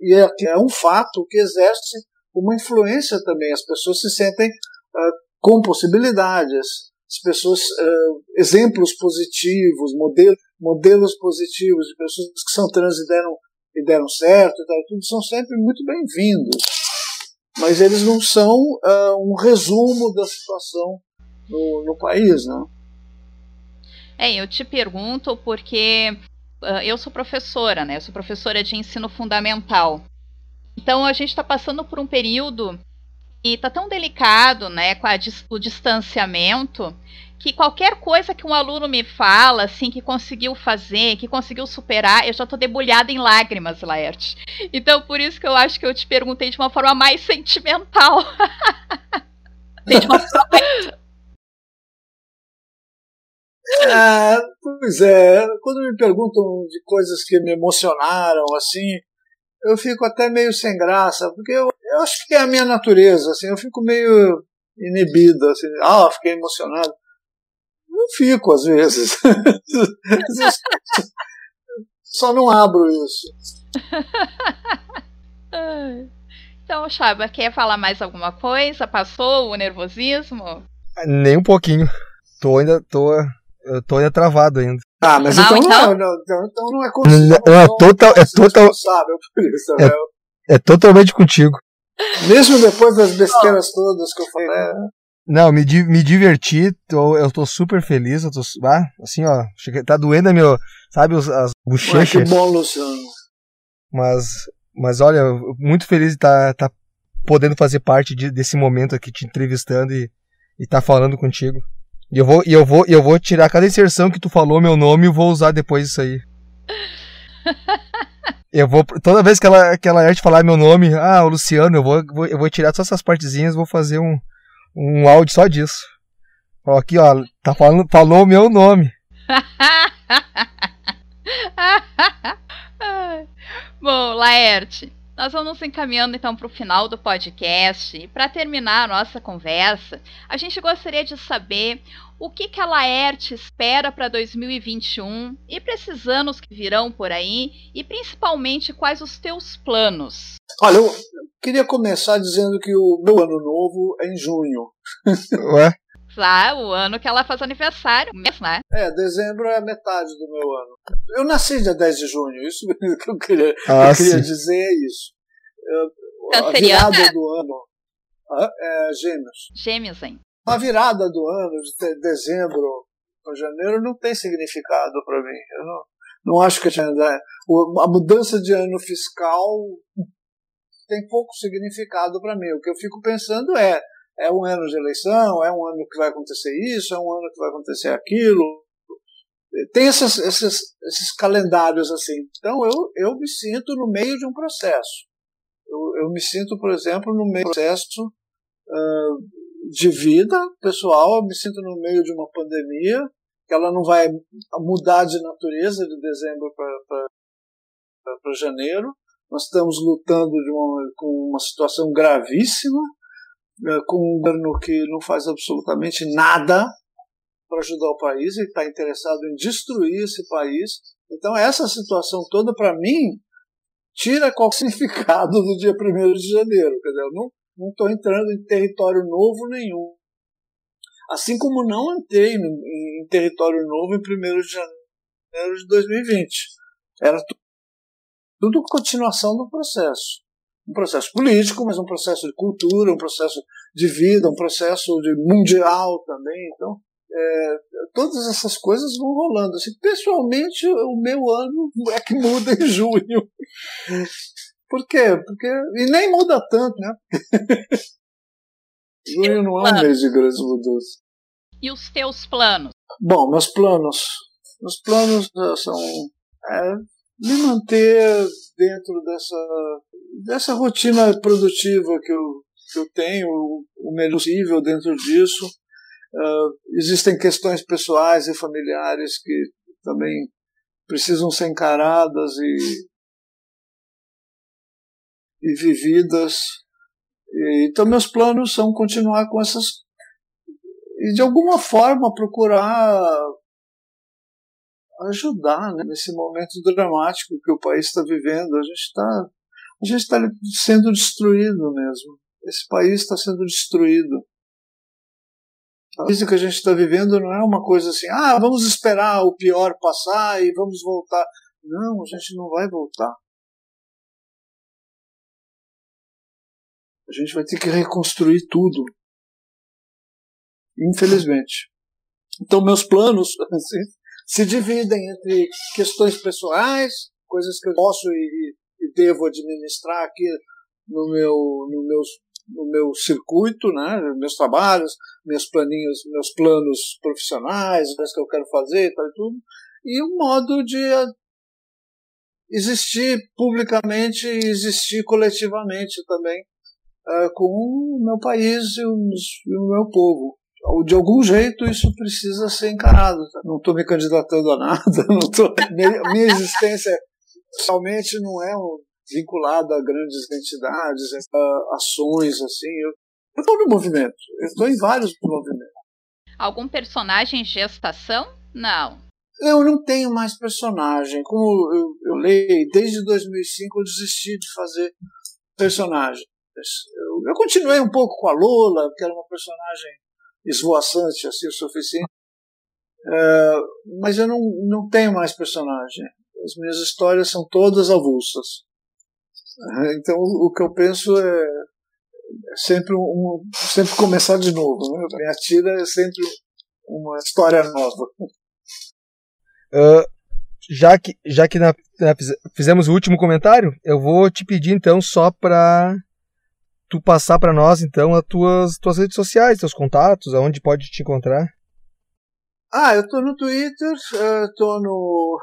e é, é um fato que exerce uma influência também. As pessoas se sentem uh, com possibilidades, as pessoas, uh, exemplos positivos, modelos, modelos positivos de pessoas que são trans e deram, e deram certo, e tal, tudo são sempre muito bem-vindos. Mas eles não são uh, um resumo da situação no, no país, né? É, eu te pergunto porque eu sou professora, né? Eu sou professora de ensino fundamental. Então a gente está passando por um período e tá tão delicado, né, com o distanciamento, que qualquer coisa que um aluno me fala, assim, que conseguiu fazer, que conseguiu superar, eu já tô debulhada em lágrimas, Laerte. Então, por isso que eu acho que eu te perguntei de uma forma mais sentimental. de uma forma mais... É, pois é, quando me perguntam de coisas que me emocionaram, assim, eu fico até meio sem graça, porque eu, eu acho que é a minha natureza, assim, eu fico meio inibido, assim, ah, fiquei emocionado. Não fico, às vezes. Só não abro isso. então, Chaba, quer falar mais alguma coisa? Passou o nervosismo? Nem um pouquinho. Tô ainda, tô, eu tô ainda travado ainda. Ah, mas não, então, então... Não, não, então, então não é contigo. Não, é total, é total, por isso, é, né? é totalmente contigo. Mesmo depois das besteiras todas que eu falei. É. Não, me, me diverti, tô, eu tô super feliz, eu tô, ah, assim, ó, tá doendo a meu, sabe, as, as bochechas. que bom, Luciano. Mas, mas olha, muito feliz de estar tá, tá podendo fazer parte de, desse momento aqui, te entrevistando e, e tá falando contigo. E eu vou, e eu vou, eu vou tirar cada inserção que tu falou meu nome e vou usar depois isso aí. Eu vou. Toda vez que ela, que ela te falar meu nome, ah, o Luciano, eu vou, eu vou tirar todas essas partezinhas vou fazer um, um áudio só disso. Ó, aqui, ó, tá falando, falou o meu nome. Bom, Laerte, nós vamos encaminhando então para o final do podcast. E para terminar a nossa conversa, a gente gostaria de saber o que, que a Laerte espera para 2021 e para esses anos que virão por aí, e principalmente quais os teus planos. Olha, eu queria começar dizendo que o meu ano novo é em junho. Ué? Ah, o ano que ela faz aniversário, mês, né? É, dezembro é metade do meu ano. Eu nasci dia 10 de junho, isso que eu queria, ah, eu queria dizer é isso. Eu, a virada do ano. É, gêmeos. Gêmeos, hein? A virada do ano, de dezembro para janeiro, não tem significado para mim. Eu não, não acho que a mudança de ano fiscal tem pouco significado para mim. O que eu fico pensando é é um ano de eleição, é um ano que vai acontecer isso, é um ano que vai acontecer aquilo. Tem esses, esses, calendários assim. Então eu, eu me sinto no meio de um processo. Eu, eu me sinto, por exemplo, no meio de um processo uh, de vida pessoal, eu me sinto no meio de uma pandemia, que ela não vai mudar de natureza de dezembro para janeiro. Nós estamos lutando uma, com uma situação gravíssima, com um governo que não faz absolutamente nada para ajudar o país e está interessado em destruir esse país. Então, essa situação toda, para mim, tira qual significado do dia 1 de janeiro. Quer dizer, eu não estou entrando em território novo nenhum. Assim como não entrei em território novo em 1 de janeiro de 2020. Era tudo continuação do processo um processo político, mas um processo de cultura, um processo de vida, um processo de mundial também. Então, é, todas essas coisas vão rolando. Assim, pessoalmente, o meu ano é que muda em junho. Por quê? Porque, e nem muda tanto, né? junho não é um mês de grandes mudanças. E os teus planos? Bom, meus planos. Meus planos eh, são é, me manter dentro dessa, dessa rotina produtiva que eu, que eu tenho, o melhor possível dentro disso. Uh, existem questões pessoais e familiares que também precisam ser encaradas e, e vividas. E, então, meus planos são continuar com essas. E, de alguma forma, procurar ajudar né, nesse momento dramático que o país está vivendo. A gente está a gente está sendo destruído mesmo. Esse país está sendo destruído. A crise que a gente está vivendo não é uma coisa assim, ah, vamos esperar o pior passar e vamos voltar. Não, a gente não vai voltar. A gente vai ter que reconstruir tudo. Infelizmente. Então, meus planos assim, se dividem entre questões pessoais, coisas que eu posso e, devo administrar aqui no meu, no meus, no meu circuito, né, meus trabalhos, meus planinhos, meus planos profissionais, as que eu quero fazer e tal e tudo, e um modo de existir publicamente e existir coletivamente também uh, com o meu país e, os, e o meu povo de algum jeito isso precisa ser encarado. Não estou me candidatando a nada, não tô, minha, minha existência somente não é um, vinculada a grandes entidades, a ações assim. Eu estou no movimento, eu estou em vários movimentos. Algum personagem em gestação? Não. Eu não tenho mais personagem. Como eu, eu leio, desde 2005 eu desisti de fazer personagem. Eu, eu continuei um pouco com a Lola, que era uma personagem esvoaçante assim o suficiente. É, mas eu não, não tenho mais personagem. As minhas histórias são todas avulsas. Então o que eu penso é, é sempre um, sempre começar de novo. Né? Minha tira é sempre uma história nova. Uh, já que, já que na, na, fizemos o último comentário, eu vou te pedir então só para tu passar para nós, então, as tuas, tuas redes sociais, teus contatos, aonde pode te encontrar. Ah, eu tô no Twitter, eu tô no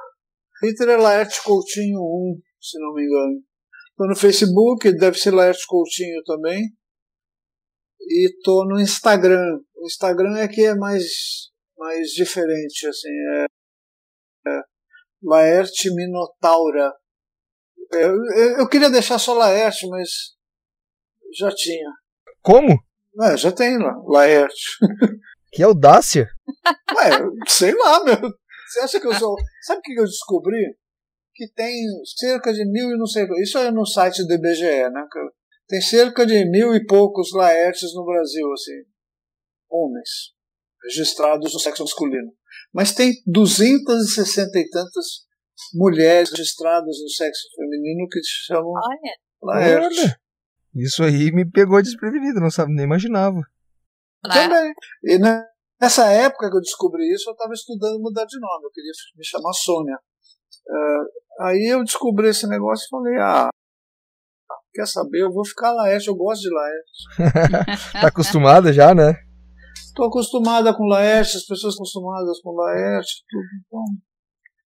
Twitter é Laerte Coutinho 1, se não me engano. Tô no Facebook, deve ser Laerte Coutinho também. E tô no Instagram. O Instagram é que é mais, mais diferente, assim, é, é Laerte Minotaura. Eu, eu, eu queria deixar só Laerte, mas já tinha. Como? É, já tem lá, Laerte. Que audácia! Ué, sei lá, meu. Você acha que eu sou. Sabe o que eu descobri? Que tem cerca de mil e não sei. Isso é no site do IBGE, né? Tem cerca de mil e poucos Laertes no Brasil, assim. Homens. Registrados no sexo masculino. Mas tem 260 e tantas mulheres registradas no sexo feminino que se chamam Olha. Laerte. Olha. Isso aí me pegou desprevenido, não sabe, nem imaginava. Também. E nessa época que eu descobri isso, eu estava estudando mudar de nome. Eu queria me chamar Sônia. Uh, aí eu descobri esse negócio e falei, ah, quer saber, eu vou ficar Laerte, eu gosto de Laerte. tá acostumada já, né? Estou acostumada com Laerte, as pessoas acostumadas com Laerte, tudo, então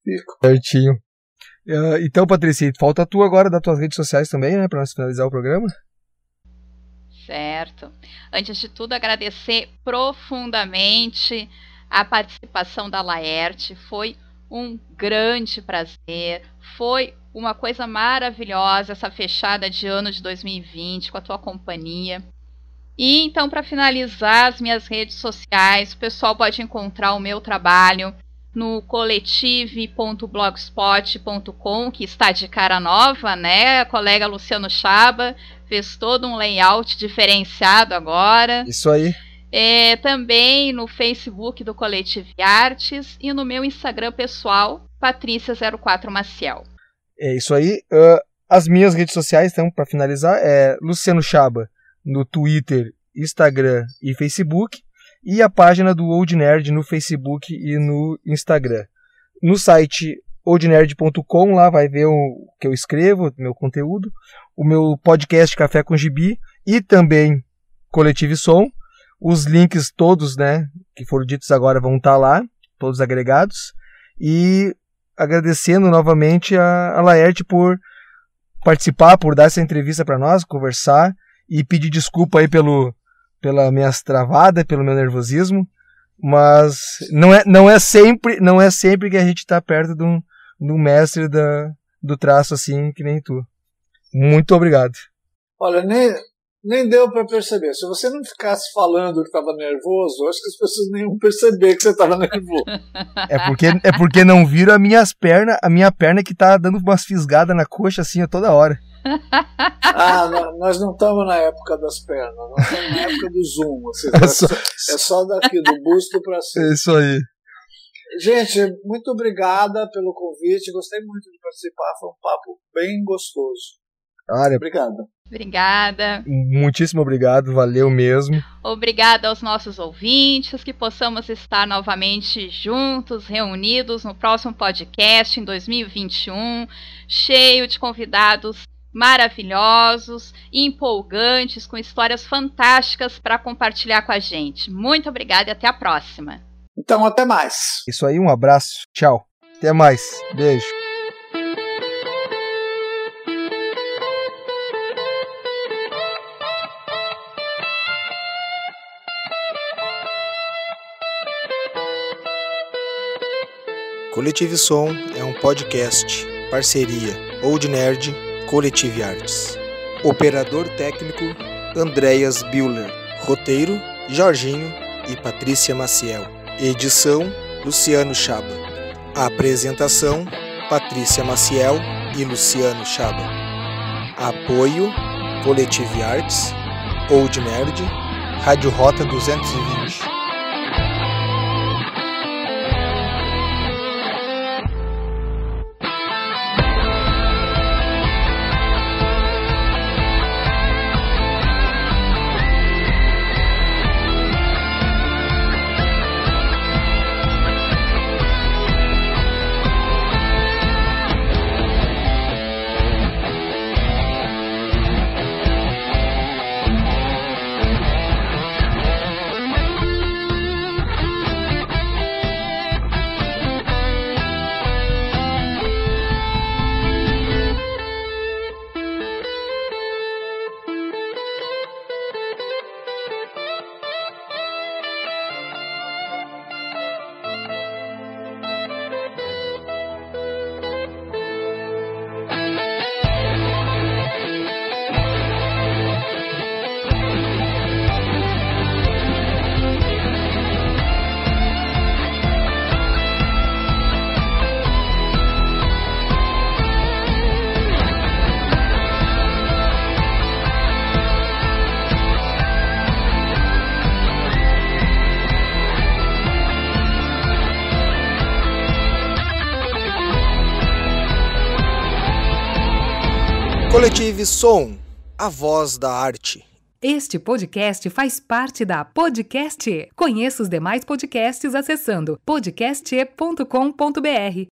fico. Certinho. Uh, então, Patrícia, falta tu agora das tuas redes sociais também, né, para nós finalizar o programa? Certo. Antes de tudo, agradecer profundamente a participação da Laerte. Foi um grande prazer. Foi uma coisa maravilhosa essa fechada de ano de 2020 com a tua companhia. E então, para finalizar as minhas redes sociais, o pessoal pode encontrar o meu trabalho no coletive.blogspot.com, que está de cara nova, né? A colega Luciano Chaba fez todo um layout diferenciado agora. Isso aí. É, também no Facebook do Coletive Artes e no meu Instagram pessoal, Patrícia04 Maciel. É isso aí. Uh, as minhas redes sociais, então, para finalizar, é Luciano Chaba no Twitter, Instagram e Facebook. e a página do Old Nerd no Facebook e no Instagram. No site oldnerd.com, lá vai ver o que eu escrevo, meu conteúdo, o meu podcast Café com Gibi e também Coletivo Som. Os links todos, né, que foram ditos agora vão estar lá, todos agregados. E agradecendo novamente a, Laerte por participar, por dar essa entrevista para nós, conversar e pedir desculpa aí pelo pela minha travada, pelo meu nervosismo, mas não é, não é sempre, não é sempre que a gente está perto de um, um mestre da, do traço assim que nem tu. Muito obrigado. Olha, nem, nem deu para perceber. Se você não ficasse falando que estava nervoso, acho que as pessoas nem iam perceber que você estava nervoso. É porque, é porque não viram as minhas pernas, a minha perna que tá dando umas fisgadas na coxa assim a toda hora. Ah, não, nós não estamos na época das pernas, nós estamos na época do zoom. Assim, é, só, é só daqui, do busto para cima. É isso aí. Gente, muito obrigada pelo convite. Gostei muito de participar. Foi um papo bem gostoso. Olha, Obrigado. Obrigada. muitíssimo obrigado, valeu mesmo. Obrigada aos nossos ouvintes, que possamos estar novamente juntos, reunidos no próximo podcast em 2021, cheio de convidados maravilhosos, empolgantes, com histórias fantásticas para compartilhar com a gente. Muito obrigada e até a próxima. Então, até mais. Isso aí, um abraço, tchau. Até mais, beijo. Coletivo Som é um podcast, parceria Old Nerd, Coletivo Artes. Operador técnico Andreas Bühler. Roteiro Jorginho e Patrícia Maciel. Edição Luciano Chaba. Apresentação Patrícia Maciel e Luciano Chaba. Apoio Coletivo Artes, Old Nerd, Rádio Rota 220. Som, a voz da arte. Este podcast faz parte da Podcast. E. Conheça os demais podcasts acessando podcast.com.br.